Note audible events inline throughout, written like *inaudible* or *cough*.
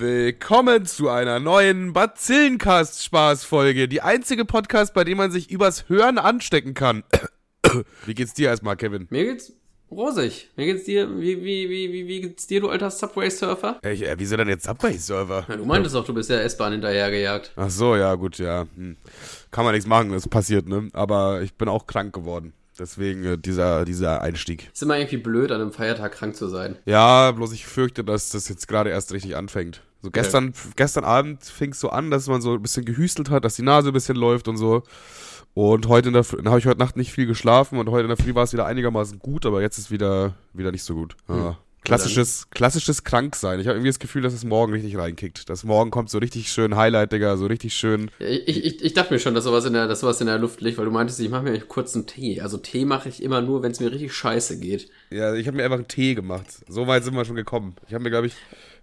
Willkommen zu einer neuen Bazillencast-Spaß-Folge. Die einzige Podcast, bei dem man sich übers Hören anstecken kann. *coughs* Wie geht's dir erstmal, Kevin? Mir geht's rosig. Mir geht's dir, wie, wie, wie, wie, wie geht's dir, du alter Subway-Surfer? Äh, äh, wieso denn jetzt Subway-Server? Ja, du meintest doch, du bist ja S-Bahn hinterhergejagt. Ach so, ja, gut, ja. Hm. Kann man nichts machen, das passiert, ne? Aber ich bin auch krank geworden. Deswegen äh, dieser, dieser Einstieg. Ist immer irgendwie blöd, an einem Feiertag krank zu sein. Ja, bloß ich fürchte, dass das jetzt gerade erst richtig anfängt. So gestern, gestern Abend fing es so an, dass man so ein bisschen gehüstelt hat, dass die Nase ein bisschen läuft und so. Und heute in der Früh, habe ich heute Nacht nicht viel geschlafen und heute in der Früh war es wieder einigermaßen gut, aber jetzt ist wieder, wieder nicht so gut. Ja. Klassisches, klassisches Kranksein. Ich habe irgendwie das Gefühl, dass es morgen richtig reinkickt. Dass morgen kommt so richtig schön Highlight, Digga, so richtig schön. Ich, ich, ich dachte mir schon, dass sowas in der, dass sowas in der Luft liegt, weil du meintest, ich mache mir kurz einen Tee. Also Tee mache ich immer nur, wenn es mir richtig scheiße geht. Ja, ich habe mir einfach einen Tee gemacht. So weit sind wir schon gekommen. Ich habe mir, glaube ich,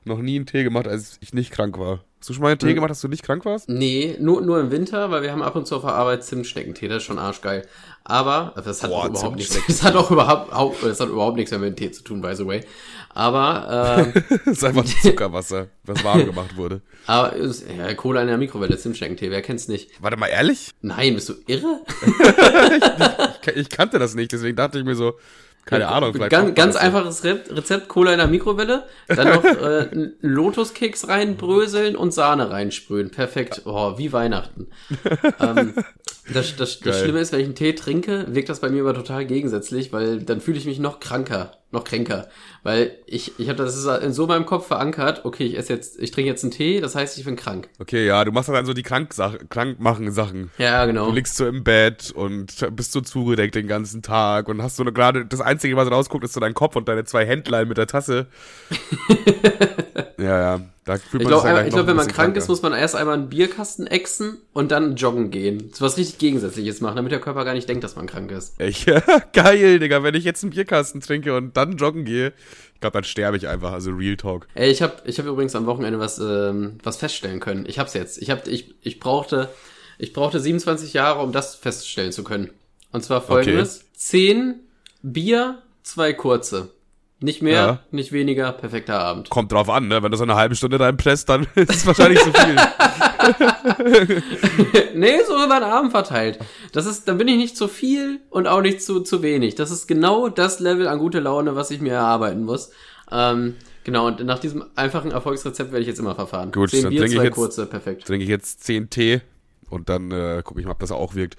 noch nie einen Tee gemacht, als ich nicht krank war. Hast du schon mal einen Tee Hm. gemacht, dass du nicht krank warst? Nee, nur, nur im Winter, weil wir haben ab und zu auf der Arbeit Zimtschneckentee, das ist schon arschgeil. Aber, das hat Boah, *laughs* auch überhaupt nichts, das hat auch überhaupt, au- das hat überhaupt nichts mehr mit dem Tee zu tun, by the way. Aber, *laughs* äh, das ist einfach *laughs* Zuckerwasser, was warm gemacht wurde. aber, ja, Cola in der Mikrowelle, Zimtschneckentee, wer kennt's nicht? Warte mal, ehrlich? Nein, bist du irre? Ich, ich kannte das nicht, deswegen dachte ich mir so, keine Ahnung, vielleicht. Ganz, ganz einfaches Rezept, Cola in der Mikrowelle, dann noch *laughs* äh, Lotuskeks reinbröseln und Sahne reinsprühen. Perfekt. Oh, wie Weihnachten. *laughs* ähm, das, das, das. Schlimme ist, wenn ich einen Tee trinke, wirkt das bei mir aber total gegensätzlich, weil dann fühle ich mich noch kranker, noch kränker. Weil ich, ich habe das ist in so meinem Kopf verankert, okay, ich esse jetzt, ich trinke jetzt einen Tee, das heißt, ich bin krank. Okay, ja, du machst dann so die krankmachen Sachen. Ja, genau. Du liegst so im Bett und bist so zugedeckt den ganzen Tag und hast so eine gerade, das Einzige, was rausguckt, ist so dein Kopf und deine zwei Händlein mit der Tasse. *laughs* ja, ja, Ich glaube, glaub, wenn man krank kranker. ist, muss man erst einmal einen Bierkasten exen und dann joggen gehen. So was richtig Gegensätzliches machen, damit der Körper gar nicht denkt, dass man krank ist. Echt? *laughs* Geil, Digga, wenn ich jetzt einen Bierkasten trinke und dann joggen gehe, ich glaube, dann sterbe ich einfach, also Real Talk. Ey, ich habe ich hab übrigens am Wochenende was, ähm, was feststellen können. Ich hab's jetzt. Ich, hab, ich, ich, brauchte, ich brauchte 27 Jahre, um das feststellen zu können. Und zwar folgendes. 10 Bier, zwei kurze. Nicht mehr, Ja. nicht weniger, perfekter Abend. Kommt drauf an, ne? Wenn du so eine halbe Stunde reinpresst, dann *laughs* ist es wahrscheinlich zu viel. *laughs* nee, so über den Abend verteilt. Das ist, dann bin ich nicht zu viel und auch nicht zu, zu wenig. Das ist genau das Level an gute Laune, was ich mir erarbeiten muss. Ähm, genau, und nach diesem einfachen Erfolgsrezept werde ich jetzt immer verfahren. Gut, Zehn dann Bier, trinke ich zwei jetzt- kurze, perfekt. trinke ich jetzt 10 Tee und dann äh, gucke ich mal, ob das auch wirkt.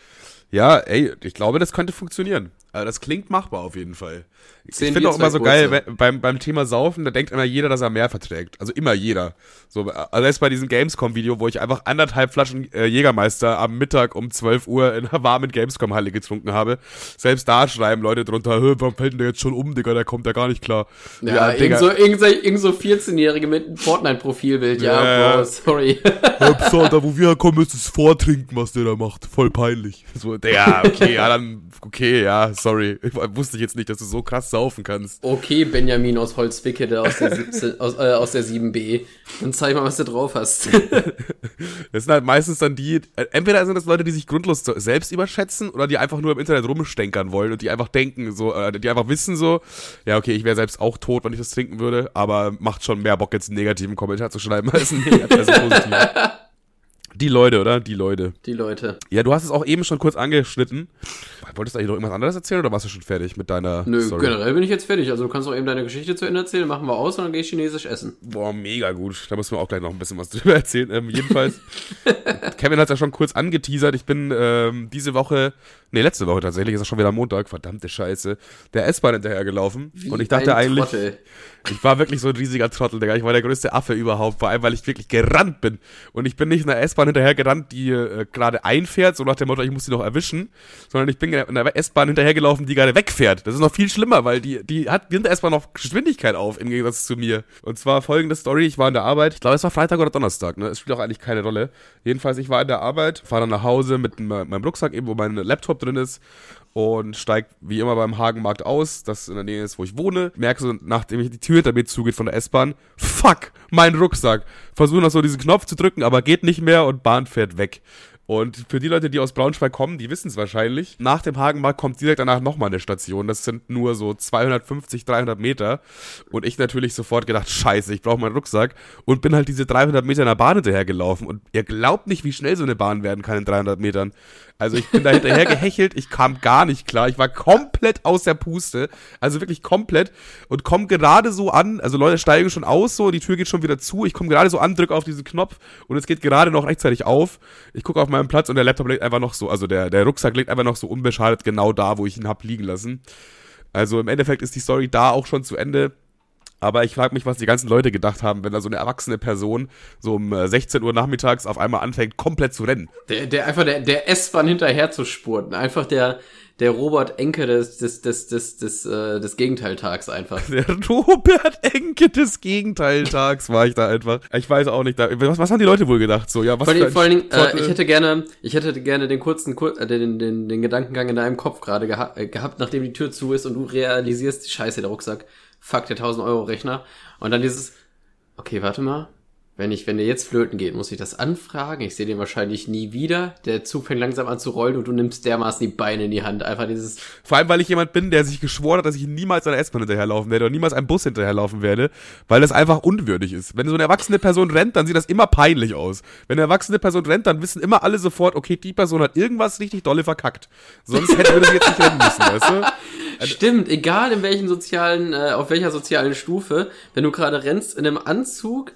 Ja, ey, ich glaube, das könnte funktionieren. Also das klingt machbar auf jeden Fall. Ich finde auch immer so geil, wenn, beim, beim Thema Saufen, da denkt immer jeder, dass er mehr verträgt. Also immer jeder. So, also selbst bei diesem Gamescom-Video, wo ich einfach anderthalb Flaschen äh, Jägermeister am Mittag um 12 Uhr in einer warmen Gamescom-Halle getrunken habe. Selbst da schreiben Leute drunter, "Hä, warum fällt denn der jetzt schon um, Digga, der kommt ja gar nicht klar. Ja, irgend, so, irgend, so, irgend so 14-Jährige mit einem Fortnite-Profilbild. Ja, Ja, Bro, *laughs* ja. sorry. Da wo wir herkommen, ist es Vortrinken, was der da macht. Voll peinlich. So, ja, okay, ja, dann, okay, ja, sorry. Ich wusste ich jetzt nicht, dass du so krass saufen kannst. Okay, Benjamin aus Holzwickede aus der, 17, *laughs* aus, äh, aus der 7b. Dann zeig mal, was du drauf hast. *laughs* Das sind halt meistens dann die, äh, entweder sind das Leute, die sich grundlos selbst überschätzen oder die einfach nur im Internet rumstenkern wollen und die einfach denken, so, äh, die einfach wissen so, ja, okay, ich wäre selbst auch tot, wenn ich das trinken würde, aber macht schon mehr Bock, jetzt einen negativen Kommentar zu schreiben *laughs* als einen negativen, also positiv. Die Leute, oder? Die Leute. Die Leute. Ja, du hast es auch eben schon kurz angeschnitten. Wolltest du eigentlich noch irgendwas anderes erzählen oder warst du schon fertig mit deiner Nö, Story? generell bin ich jetzt fertig. Also du kannst auch eben deine Geschichte zu Ende erzählen, machen wir aus und dann gehe ich chinesisch essen. Boah, mega gut. Da müssen wir auch gleich noch ein bisschen was *laughs* drüber erzählen. Ähm, jedenfalls, *laughs* Kevin hat ja schon kurz angeteasert. Ich bin ähm, diese Woche, nee, letzte Woche tatsächlich, ist ja schon wieder Montag, verdammte Scheiße, der S-Bahn hinterhergelaufen. Wie Und ich dachte ein eigentlich, Trottel. ich war wirklich so ein riesiger Trottel, Digga. Ich war der größte Affe überhaupt, vor allem, weil ich wirklich gerannt bin. Und ich bin nicht einer S-Bahn hinterher gerannt, die äh, gerade einfährt, so nach dem Motto, ich muss die noch erwischen, sondern ich bin in einer S-Bahn hinterhergelaufen, die gerade wegfährt. Das ist noch viel schlimmer, weil die, die hat, nimmt S-Bahn noch Geschwindigkeit auf, im Gegensatz zu mir. Und zwar folgende Story, ich war in der Arbeit, ich glaube, es war Freitag oder Donnerstag, ne? Es spielt auch eigentlich keine Rolle. Jedenfalls, ich war in der Arbeit, fahre dann nach Hause mit me- meinem Rucksack eben, wo mein Laptop drin ist und steig wie immer beim Hagenmarkt aus, das in der Nähe ist, wo ich wohne. Merke so, nachdem ich die Tür hinter mir zugeht von der S-Bahn, fuck, mein Rucksack. Versuche noch so diesen Knopf zu drücken, aber geht nicht mehr und Bahn fährt weg. Und für die Leute, die aus Braunschweig kommen, die wissen es wahrscheinlich. Nach dem Hagenmarkt kommt direkt danach nochmal eine Station. Das sind nur so 250, 300 Meter. Und ich natürlich sofort gedacht, scheiße, ich brauche meinen Rucksack. Und bin halt diese 300 Meter in der Bahn hinterhergelaufen. Und ihr glaubt nicht, wie schnell so eine Bahn werden kann in 300 Metern. Also ich bin da hinterher gehechelt, ich kam gar nicht klar. Ich war komplett aus der Puste. Also wirklich komplett. Und komme gerade so an, also Leute steigen schon aus so, die Tür geht schon wieder zu. Ich komme gerade so an, drücke auf diesen Knopf und es geht gerade noch rechtzeitig auf. Ich gucke auf meinen Platz und der Laptop liegt einfach noch so, also der, der Rucksack liegt einfach noch so unbeschadet genau da, wo ich ihn hab liegen lassen. Also im Endeffekt ist die Story da auch schon zu Ende. Aber ich frage mich, was die ganzen Leute gedacht haben, wenn da so eine erwachsene Person so um 16 äh, Uhr nachmittags auf einmal anfängt, komplett zu rennen. Der, der einfach der, der S-Bahn hinterher zu spurten. Einfach der, der Robert Enke des, des, des, des, des, äh, des Gegenteiltags einfach. *laughs* Der Robert Enke des Gegenteiltags war ich da einfach. Ich weiß auch nicht, da, was, was haben die Leute wohl gedacht? So, ja, was vor, allem, vor allen Dingen, äh, ich hätte gerne, ich hätte gerne den kurzen, kur äh, den, den, den Gedankengang in deinem Kopf gerade geha äh, gehabt, nachdem die Tür zu ist und du realisierst, scheiße, der Rucksack fuck, der 1000 Euro Rechner. Und dann dieses, okay, warte mal, wenn ich, wenn der jetzt flöten geht, muss ich das anfragen. Ich sehe den wahrscheinlich nie wieder. Der Zug fängt langsam an zu rollen und du nimmst dermaßen die Beine in die Hand. Einfach dieses. Vor allem, weil ich jemand bin, der sich geschworen hat, dass ich niemals einer S-Bahn hinterherlaufen werde oder niemals einem Bus hinterherlaufen werde, weil das einfach unwürdig ist. Wenn so eine erwachsene Person rennt, dann sieht das immer peinlich aus. Wenn eine erwachsene Person rennt, dann wissen immer alle sofort, okay, die Person hat irgendwas richtig dolle verkackt. Sonst hätte sie jetzt nicht rennen müssen, weißt du? *laughs* Stimmt, egal in welchen sozialen, äh, auf welcher sozialen Stufe, wenn du gerade rennst in einem Anzug,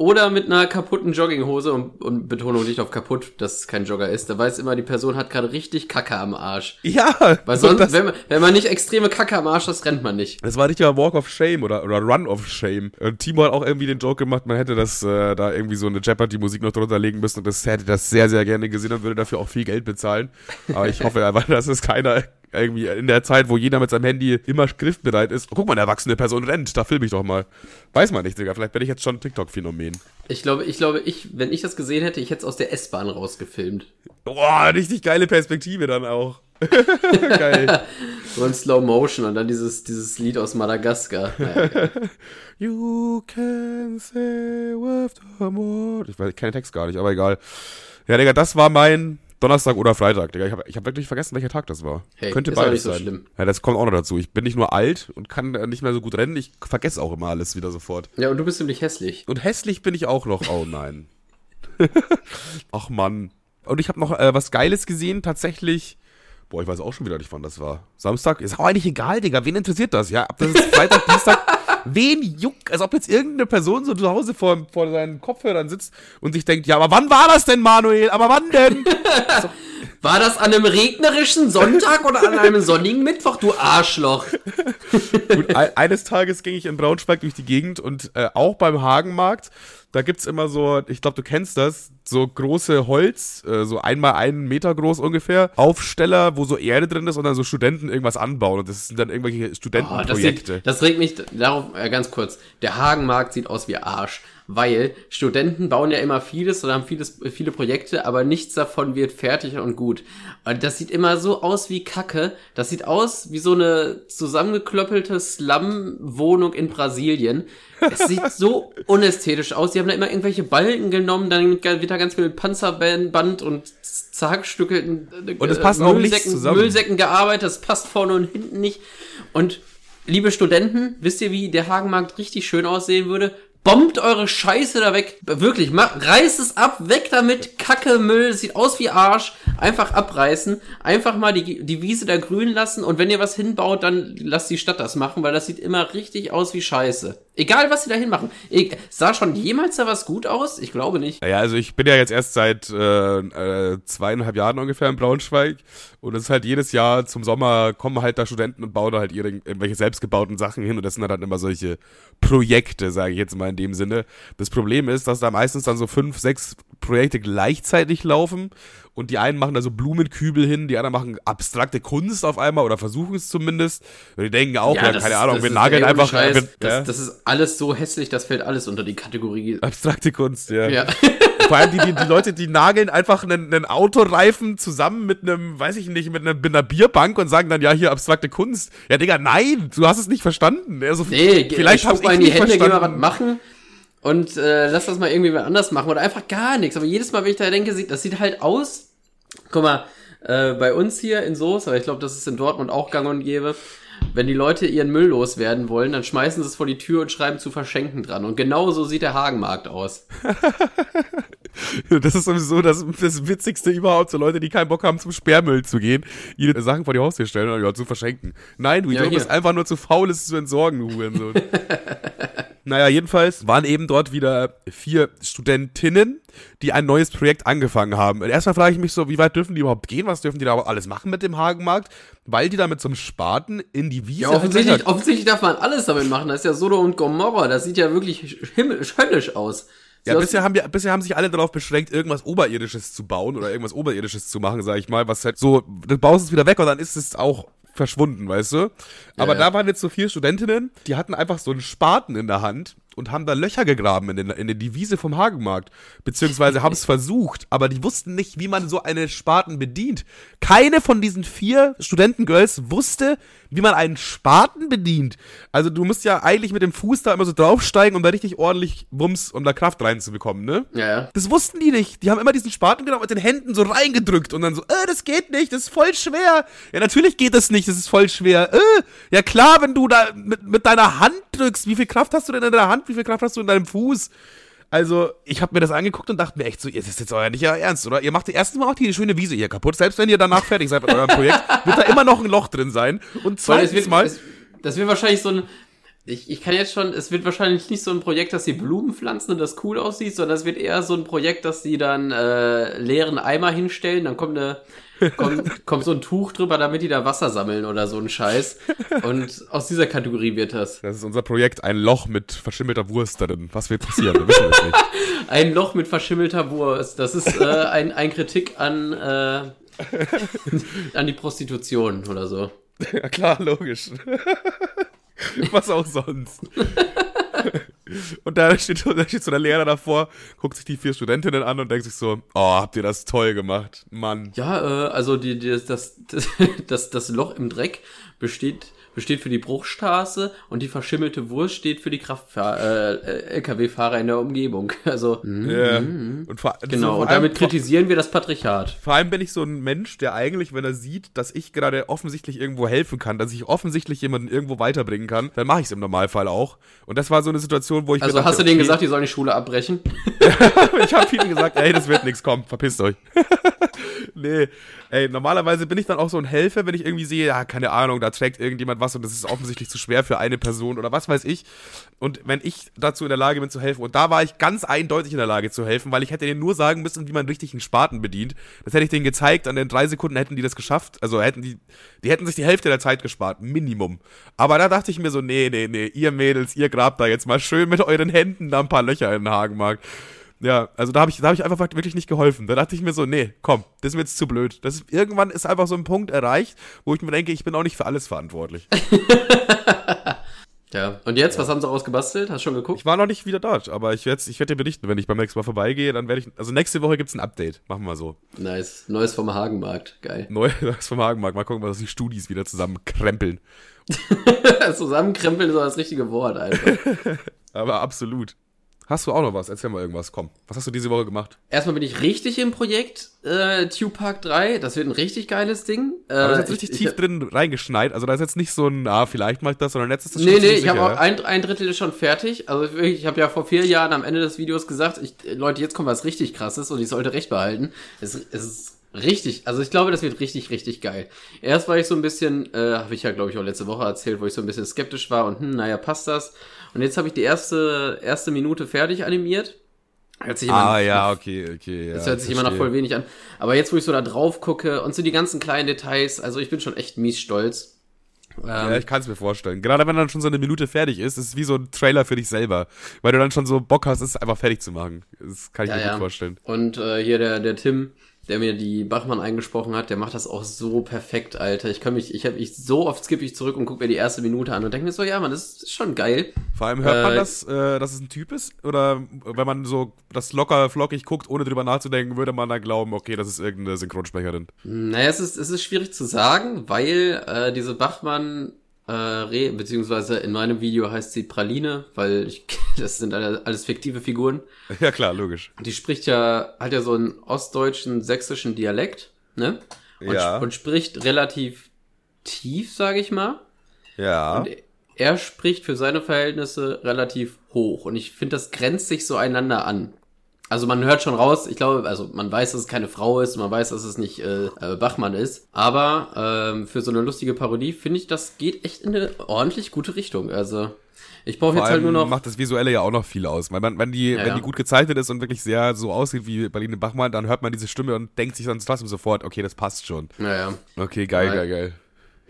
oder mit einer kaputten Jogginghose und, und Betonung nicht auf kaputt, dass es kein Jogger ist. Da weiß immer, die Person hat gerade richtig Kacke am Arsch. Ja. Weil sonst, wenn man, wenn man nicht extreme Kacke am Arsch hat, rennt man nicht. Das war nicht mal Walk of Shame oder, oder Run of Shame. Und Timo hat auch irgendwie den Joke gemacht, man hätte das äh, da irgendwie so eine Jeopardy-Musik noch drunter legen müssen und das hätte das sehr, sehr gerne gesehen und würde dafür auch viel Geld bezahlen. Aber ich hoffe einfach, dass es keiner irgendwie in der Zeit, wo jeder mit seinem Handy immer griffbereit ist. Oh, guck mal, eine erwachsene Person rennt, da filme ich doch mal. Weiß man nicht, Digga. Vielleicht bin ich jetzt schon ein TikTok-Phänomen. Ich glaube, ich glaube, ich, wenn ich das gesehen hätte, ich hätte es aus der S-Bahn rausgefilmt. Boah, richtig geile Perspektive dann auch. *laughs* Geil. *laughs* so in Slow Motion und dann dieses, dieses Lied aus Madagaskar. *laughs* you can say with the more. Ich weiß, ich kenne den Text gar nicht, aber egal. Ja, Digga, das war mein Donnerstag oder Freitag, Digga. Ich habe ich hab wirklich vergessen, welcher Tag das war. Hey, Könnte beides so sein. Schlimm. Ja, das kommt auch noch dazu. Ich bin nicht nur alt und kann nicht mehr so gut rennen, ich vergesse auch immer alles wieder sofort. Ja, und du bist ziemlich hässlich. Und hässlich bin ich auch noch. Oh nein. *laughs* Ach Mann. Und ich habe noch äh, was Geiles gesehen, tatsächlich. Boah, ich weiß auch schon wieder nicht, wann das war. Samstag? Ist auch eigentlich egal, Digga. Wen interessiert das? Ja, ab das ist Freitag, *laughs* Dienstag. Wen juckt, als ob jetzt irgendeine Person so zu Hause vor, vor seinen Kopfhörern sitzt und sich denkt, ja, aber wann war das denn, Manuel? Aber wann denn? *laughs* War das an einem regnerischen Sonntag oder an einem sonnigen Mittwoch, du Arschloch? Gut, eines Tages ging ich in Braunschweig durch die Gegend und äh, auch beim Hagenmarkt da gibt's immer so, ich glaube, du kennst das, so große Holz, äh, so einmal einen Meter groß ungefähr, Aufsteller, wo so Erde drin ist und dann so Studenten irgendwas anbauen. Und das sind dann irgendwelche Studentenprojekte. Oh, das, das, regt mich darauf, äh, ganz kurz. Der Hagenmarkt sieht aus wie Arsch weil Studenten bauen ja immer vieles oder haben vieles, viele Projekte, aber nichts davon wird fertig und gut. Und das sieht immer so aus wie Kacke. Das sieht aus wie so eine zusammengeklöppelte Slum-Wohnung in Brasilien. Es sieht so *laughs* unästhetisch aus. Die haben da immer irgendwelche Balken genommen, dann wird da ganz viel Panzerband und zerhackstückelten äh, und es passt auch nicht zusammen. Müllsäcken gearbeitet. Das passt vorne und hinten nicht. Und liebe Studenten, wisst ihr, wie der Hagenmarkt richtig schön aussehen würde? Bombt eure Scheiße da weg. Wirklich, macht, reißt es ab, weg damit. Kacke, Müll, sieht aus wie Arsch. Einfach abreißen. Einfach mal die, die Wiese da grün lassen. Und wenn ihr was hinbaut, dann lasst die Stadt das machen, weil das sieht immer richtig aus wie Scheiße. Egal, was sie da hinmachen. Sah schon jemals da was gut aus? Ich glaube nicht. Naja, also ich bin ja jetzt erst seit äh, äh, zweieinhalb Jahren ungefähr in Braunschweig. Und es ist halt jedes Jahr zum Sommer kommen halt da Studenten und bauen da halt ihre, irgendwelche selbstgebauten Sachen hin. Und das sind halt dann immer solche Projekte, sage ich jetzt mal in dem Sinne. Das Problem ist, dass da meistens dann so fünf, sechs Projekte gleichzeitig laufen und die einen machen da so Blumenkübel hin, die anderen machen abstrakte Kunst auf einmal oder versuchen es zumindest. Und die denken auch, ja, ja keine ist, Ahnung, wir nageln einfach. Scheiß, wir, das, ja? das ist alles so hässlich, das fällt alles unter die Kategorie. Abstrakte Kunst, ja. ja. Vor allem die, die, die Leute, die nageln einfach einen, einen Autoreifen zusammen mit einem, weiß ich nicht, mit einer, mit einer Bierbank und sagen dann, ja, hier abstrakte Kunst. Ja, Digga, nein, du hast es nicht verstanden. Also, nee, vielleicht ich mal in die Hände, geh mal was machen und äh, lass das mal irgendwie mal anders machen oder einfach gar nichts. Aber jedes Mal, wenn ich da denke, sieht, das sieht halt aus Guck mal, äh, bei uns hier in Soos, aber ich glaube, das ist in Dortmund auch gang und gäbe, wenn die Leute ihren Müll loswerden wollen, dann schmeißen sie es vor die Tür und schreiben zu verschenken dran. Und genau so sieht der Hagenmarkt aus. *laughs* das ist sowieso das, das Witzigste überhaupt, so Leute, die keinen Bock haben, zum Sperrmüll zu gehen, ihre Sachen vor die Haustür stellen und ja, zu verschenken. Nein, du ja, bist einfach nur zu faul, es zu entsorgen, du Hurensohn. *laughs* Naja, jedenfalls waren eben dort wieder vier Studentinnen, die ein neues Projekt angefangen haben. Und erstmal frage ich mich so, wie weit dürfen die überhaupt gehen? Was dürfen die da alles machen mit dem Hagenmarkt? Weil die da mit so einem Spaten in die Wiese... Ja, offensichtlich, offensichtlich darf man alles damit machen. Das ist ja Solo und Gomorra. Das sieht ja wirklich himmlisch, höllisch aus. Ja, bisher haben, wir, bisher haben sich alle darauf beschränkt, irgendwas Oberirdisches zu bauen oder irgendwas Oberirdisches zu machen, sag ich mal, was halt so, du baust es wieder weg und dann ist es auch verschwunden, weißt du? Aber ja, da waren jetzt so vier Studentinnen, die hatten einfach so einen Spaten in der Hand und haben da Löcher gegraben in, den, in die Wiese vom Hagenmarkt. Beziehungsweise *laughs* haben es versucht, aber die wussten nicht, wie man so eine Spaten bedient. Keine von diesen vier Studentengirls wusste, wie man einen Spaten bedient. Also du musst ja eigentlich mit dem Fuß da immer so draufsteigen, um da richtig ordentlich Wumms, um da Kraft reinzubekommen, ne? Ja, ja. Das wussten die nicht. Die haben immer diesen Spaten genommen mit den Händen so reingedrückt und dann so, äh, das geht nicht, das ist voll schwer. Ja, natürlich geht das nicht, das ist voll schwer. Äh, ja klar, wenn du da mit, mit deiner Hand drückst, wie viel Kraft hast du denn in deiner Hand, wie viel Kraft hast du in deinem Fuß? Also, ich habe mir das angeguckt und dachte mir echt so, das ist jetzt euer nicht ernst, oder? Ihr macht erstens mal auch die schöne Wiese hier kaputt. Selbst wenn ihr danach fertig seid mit eurem Projekt, *laughs* wird da immer noch ein Loch drin sein. Und zweitens wird, mal... Es, das wird wahrscheinlich so ein... Ich, ich kann jetzt schon, es wird wahrscheinlich nicht so ein Projekt, dass sie Blumen pflanzen und das cool aussieht, sondern es wird eher so ein Projekt, dass sie dann äh, leeren Eimer hinstellen, dann kommt eine kommt, kommt so ein Tuch drüber, damit die da Wasser sammeln oder so ein Scheiß. Und aus dieser Kategorie wird das. Das ist unser Projekt, ein Loch mit verschimmelter Wurst darin. Was wird passieren? Wir wissen es nicht. *laughs* ein Loch mit verschimmelter Wurst. Das ist äh, ein, ein Kritik an, äh, an die Prostitution oder so. Ja klar, logisch. *laughs* Was auch sonst. *laughs* Und da steht, *laughs* da steht so der Lehrer davor, guckt sich die vier Studentinnen an und denkt sich so, oh, habt ihr das toll gemacht, Mann. Ja, äh, also die, die, das, *laughs* das, das, das Loch im Dreck besteht besteht für die Bruchstraße und die verschimmelte Wurst steht für die Kraftfahr äh, LKW-Fahrer in der Umgebung. *laughs* Also ja. Mm, und vor, genau. So und damit kritisieren wir das Patriarchat. Vor allem bin ich so ein Mensch, der eigentlich, wenn er sieht, dass ich gerade offensichtlich irgendwo helfen kann, dass ich offensichtlich jemanden irgendwo weiterbringen kann, dann mache ich es im Normalfall auch. Und das war so eine Situation, wo ich also hast du denen gesagt, die sollen die Schule abbrechen? *laughs* ich habe ihnen gesagt, ey, das wird nichts, komm, verpisst euch. *laughs* nee, ey, normalerweise bin ich dann auch so ein Helfer, wenn ich irgendwie sehe, ja, keine Ahnung, da trägt irgendjemand was und das ist offensichtlich zu schwer für eine Person oder was weiß ich. Und wenn ich dazu in der Lage bin zu helfen, und da war ich ganz eindeutig in der Lage zu helfen, weil ich hätte denen nur sagen müssen, wie man richtig einen Spaten bedient. Das hätte ich denen gezeigt, an den drei Sekunden hätten die das geschafft. Also hätten die, die hätten sich die Hälfte der Zeit gespart, Minimum. Aber da dachte ich mir so, nee, nee, nee, ihr Mädels, ihr grabt da jetzt mal schön mit euren Händen da ein paar Löcher in den Hagenmarkt. Ja, also da habe ich, da hab ich einfach wirklich nicht geholfen. Da dachte ich mir so, nee, komm, das ist mir jetzt zu blöd. Das ist, irgendwann ist einfach so ein Punkt erreicht, wo ich mir denke, ich bin auch nicht für alles verantwortlich. *laughs* ja, und jetzt, ja. was haben sie rausgebastelt? Hast du schon geguckt? Ich war noch nicht wieder dort, aber ich werde ich werd dir berichten, wenn ich beim nächsten Mal vorbeigehe, dann werde ich, also nächste Woche gibt's ein Update. Machen wir so. Nice. Neues vom Hagenmarkt. Geil. *laughs* Neues vom Hagenmarkt. Mal gucken, was die Studis wieder zusammenkrempeln. *laughs* Zusammenkrempeln ist auch das richtige Wort, Alter. aber absolut. Hast du auch noch was? Erzähl mal irgendwas, komm. Was hast du diese Woche gemacht? Erstmal bin ich richtig im Projekt äh, Tupac 3. Das wird ein richtig geiles Ding. Äh, Aber da ist jetzt richtig ich, tief ich, drin reingeschneit. Also da ist jetzt nicht so ein, ah, vielleicht mach ich das, sondern jetzt ist das schon Nee, nee, ich habe auch ein, ein Drittel ist schon fertig. Also ich, ich habe ja vor vier Jahren am Ende des Videos gesagt, ich, Leute, jetzt kommt was richtig krasses und ich sollte recht behalten. Es, es ist Richtig, also ich glaube, das wird richtig, richtig geil. Erst war ich so ein bisschen, äh, habe ich ja glaube ich auch letzte Woche erzählt, wo ich so ein bisschen skeptisch war und hm, naja, passt das. Und jetzt habe ich die erste, erste Minute fertig animiert. Hört sich immer ah, ja, okay, okay. Ja, das hört sich immer noch voll wenig an. Aber jetzt, wo ich so da drauf gucke und so die ganzen kleinen Details, also ich bin schon echt mies stolz. Ja, ähm, ich kann es mir vorstellen. Gerade wenn dann schon so eine Minute fertig ist, ist es wie so ein Trailer für dich selber. Weil du dann schon so Bock hast, es einfach fertig zu machen. Das kann ich ja, mir ja. gut vorstellen. Und äh, hier der, der Tim, der mir die Bachmann eingesprochen hat, der macht das auch so perfekt, Alter. Ich kann mich, ich habe ich so oft skippe ich zurück und gucke mir die erste Minute an und denke mir so, ja, man, das ist schon geil. Vor allem hört äh, man das, äh, dass es ein Typ ist? Oder wenn man so das locker flockig guckt, ohne drüber nachzudenken, würde man dann glauben, okay, das ist irgendeine Synchronsprecherin. Naja, es ist, es ist schwierig zu sagen, weil äh, diese Bachmann äh, Reh, beziehungsweise in meinem Video heißt sie Praline, weil ich, *laughs* das sind alles fiktive Figuren. Ja klar, logisch. Die spricht ja, hat ja so einen ostdeutschen, sächsischen Dialekt ne? Und, Ja. und spricht relativ tief, sage ich mal. Ja. Und er spricht für seine Verhältnisse relativ hoch. Und ich finde, das grenzt sich so einander an. Also man hört schon raus, ich glaube, also man weiß, dass es keine Frau ist, man weiß, dass es nicht äh, äh, Bachmann ist. Aber ähm, für so eine lustige Parodie finde ich, das geht echt in eine ordentlich gute Richtung. Also ich brauche jetzt halt nur noch. macht das Visuelle ja auch noch viel aus. Weil man, wenn die, Ja, wenn ja. die gut gezeichnet ist und wirklich sehr so aussieht wie Berlin Bachmann, dann hört man diese Stimme und denkt sich dann trotzdem sofort, okay, das passt schon. Naja. Okay, geil, geil, geil.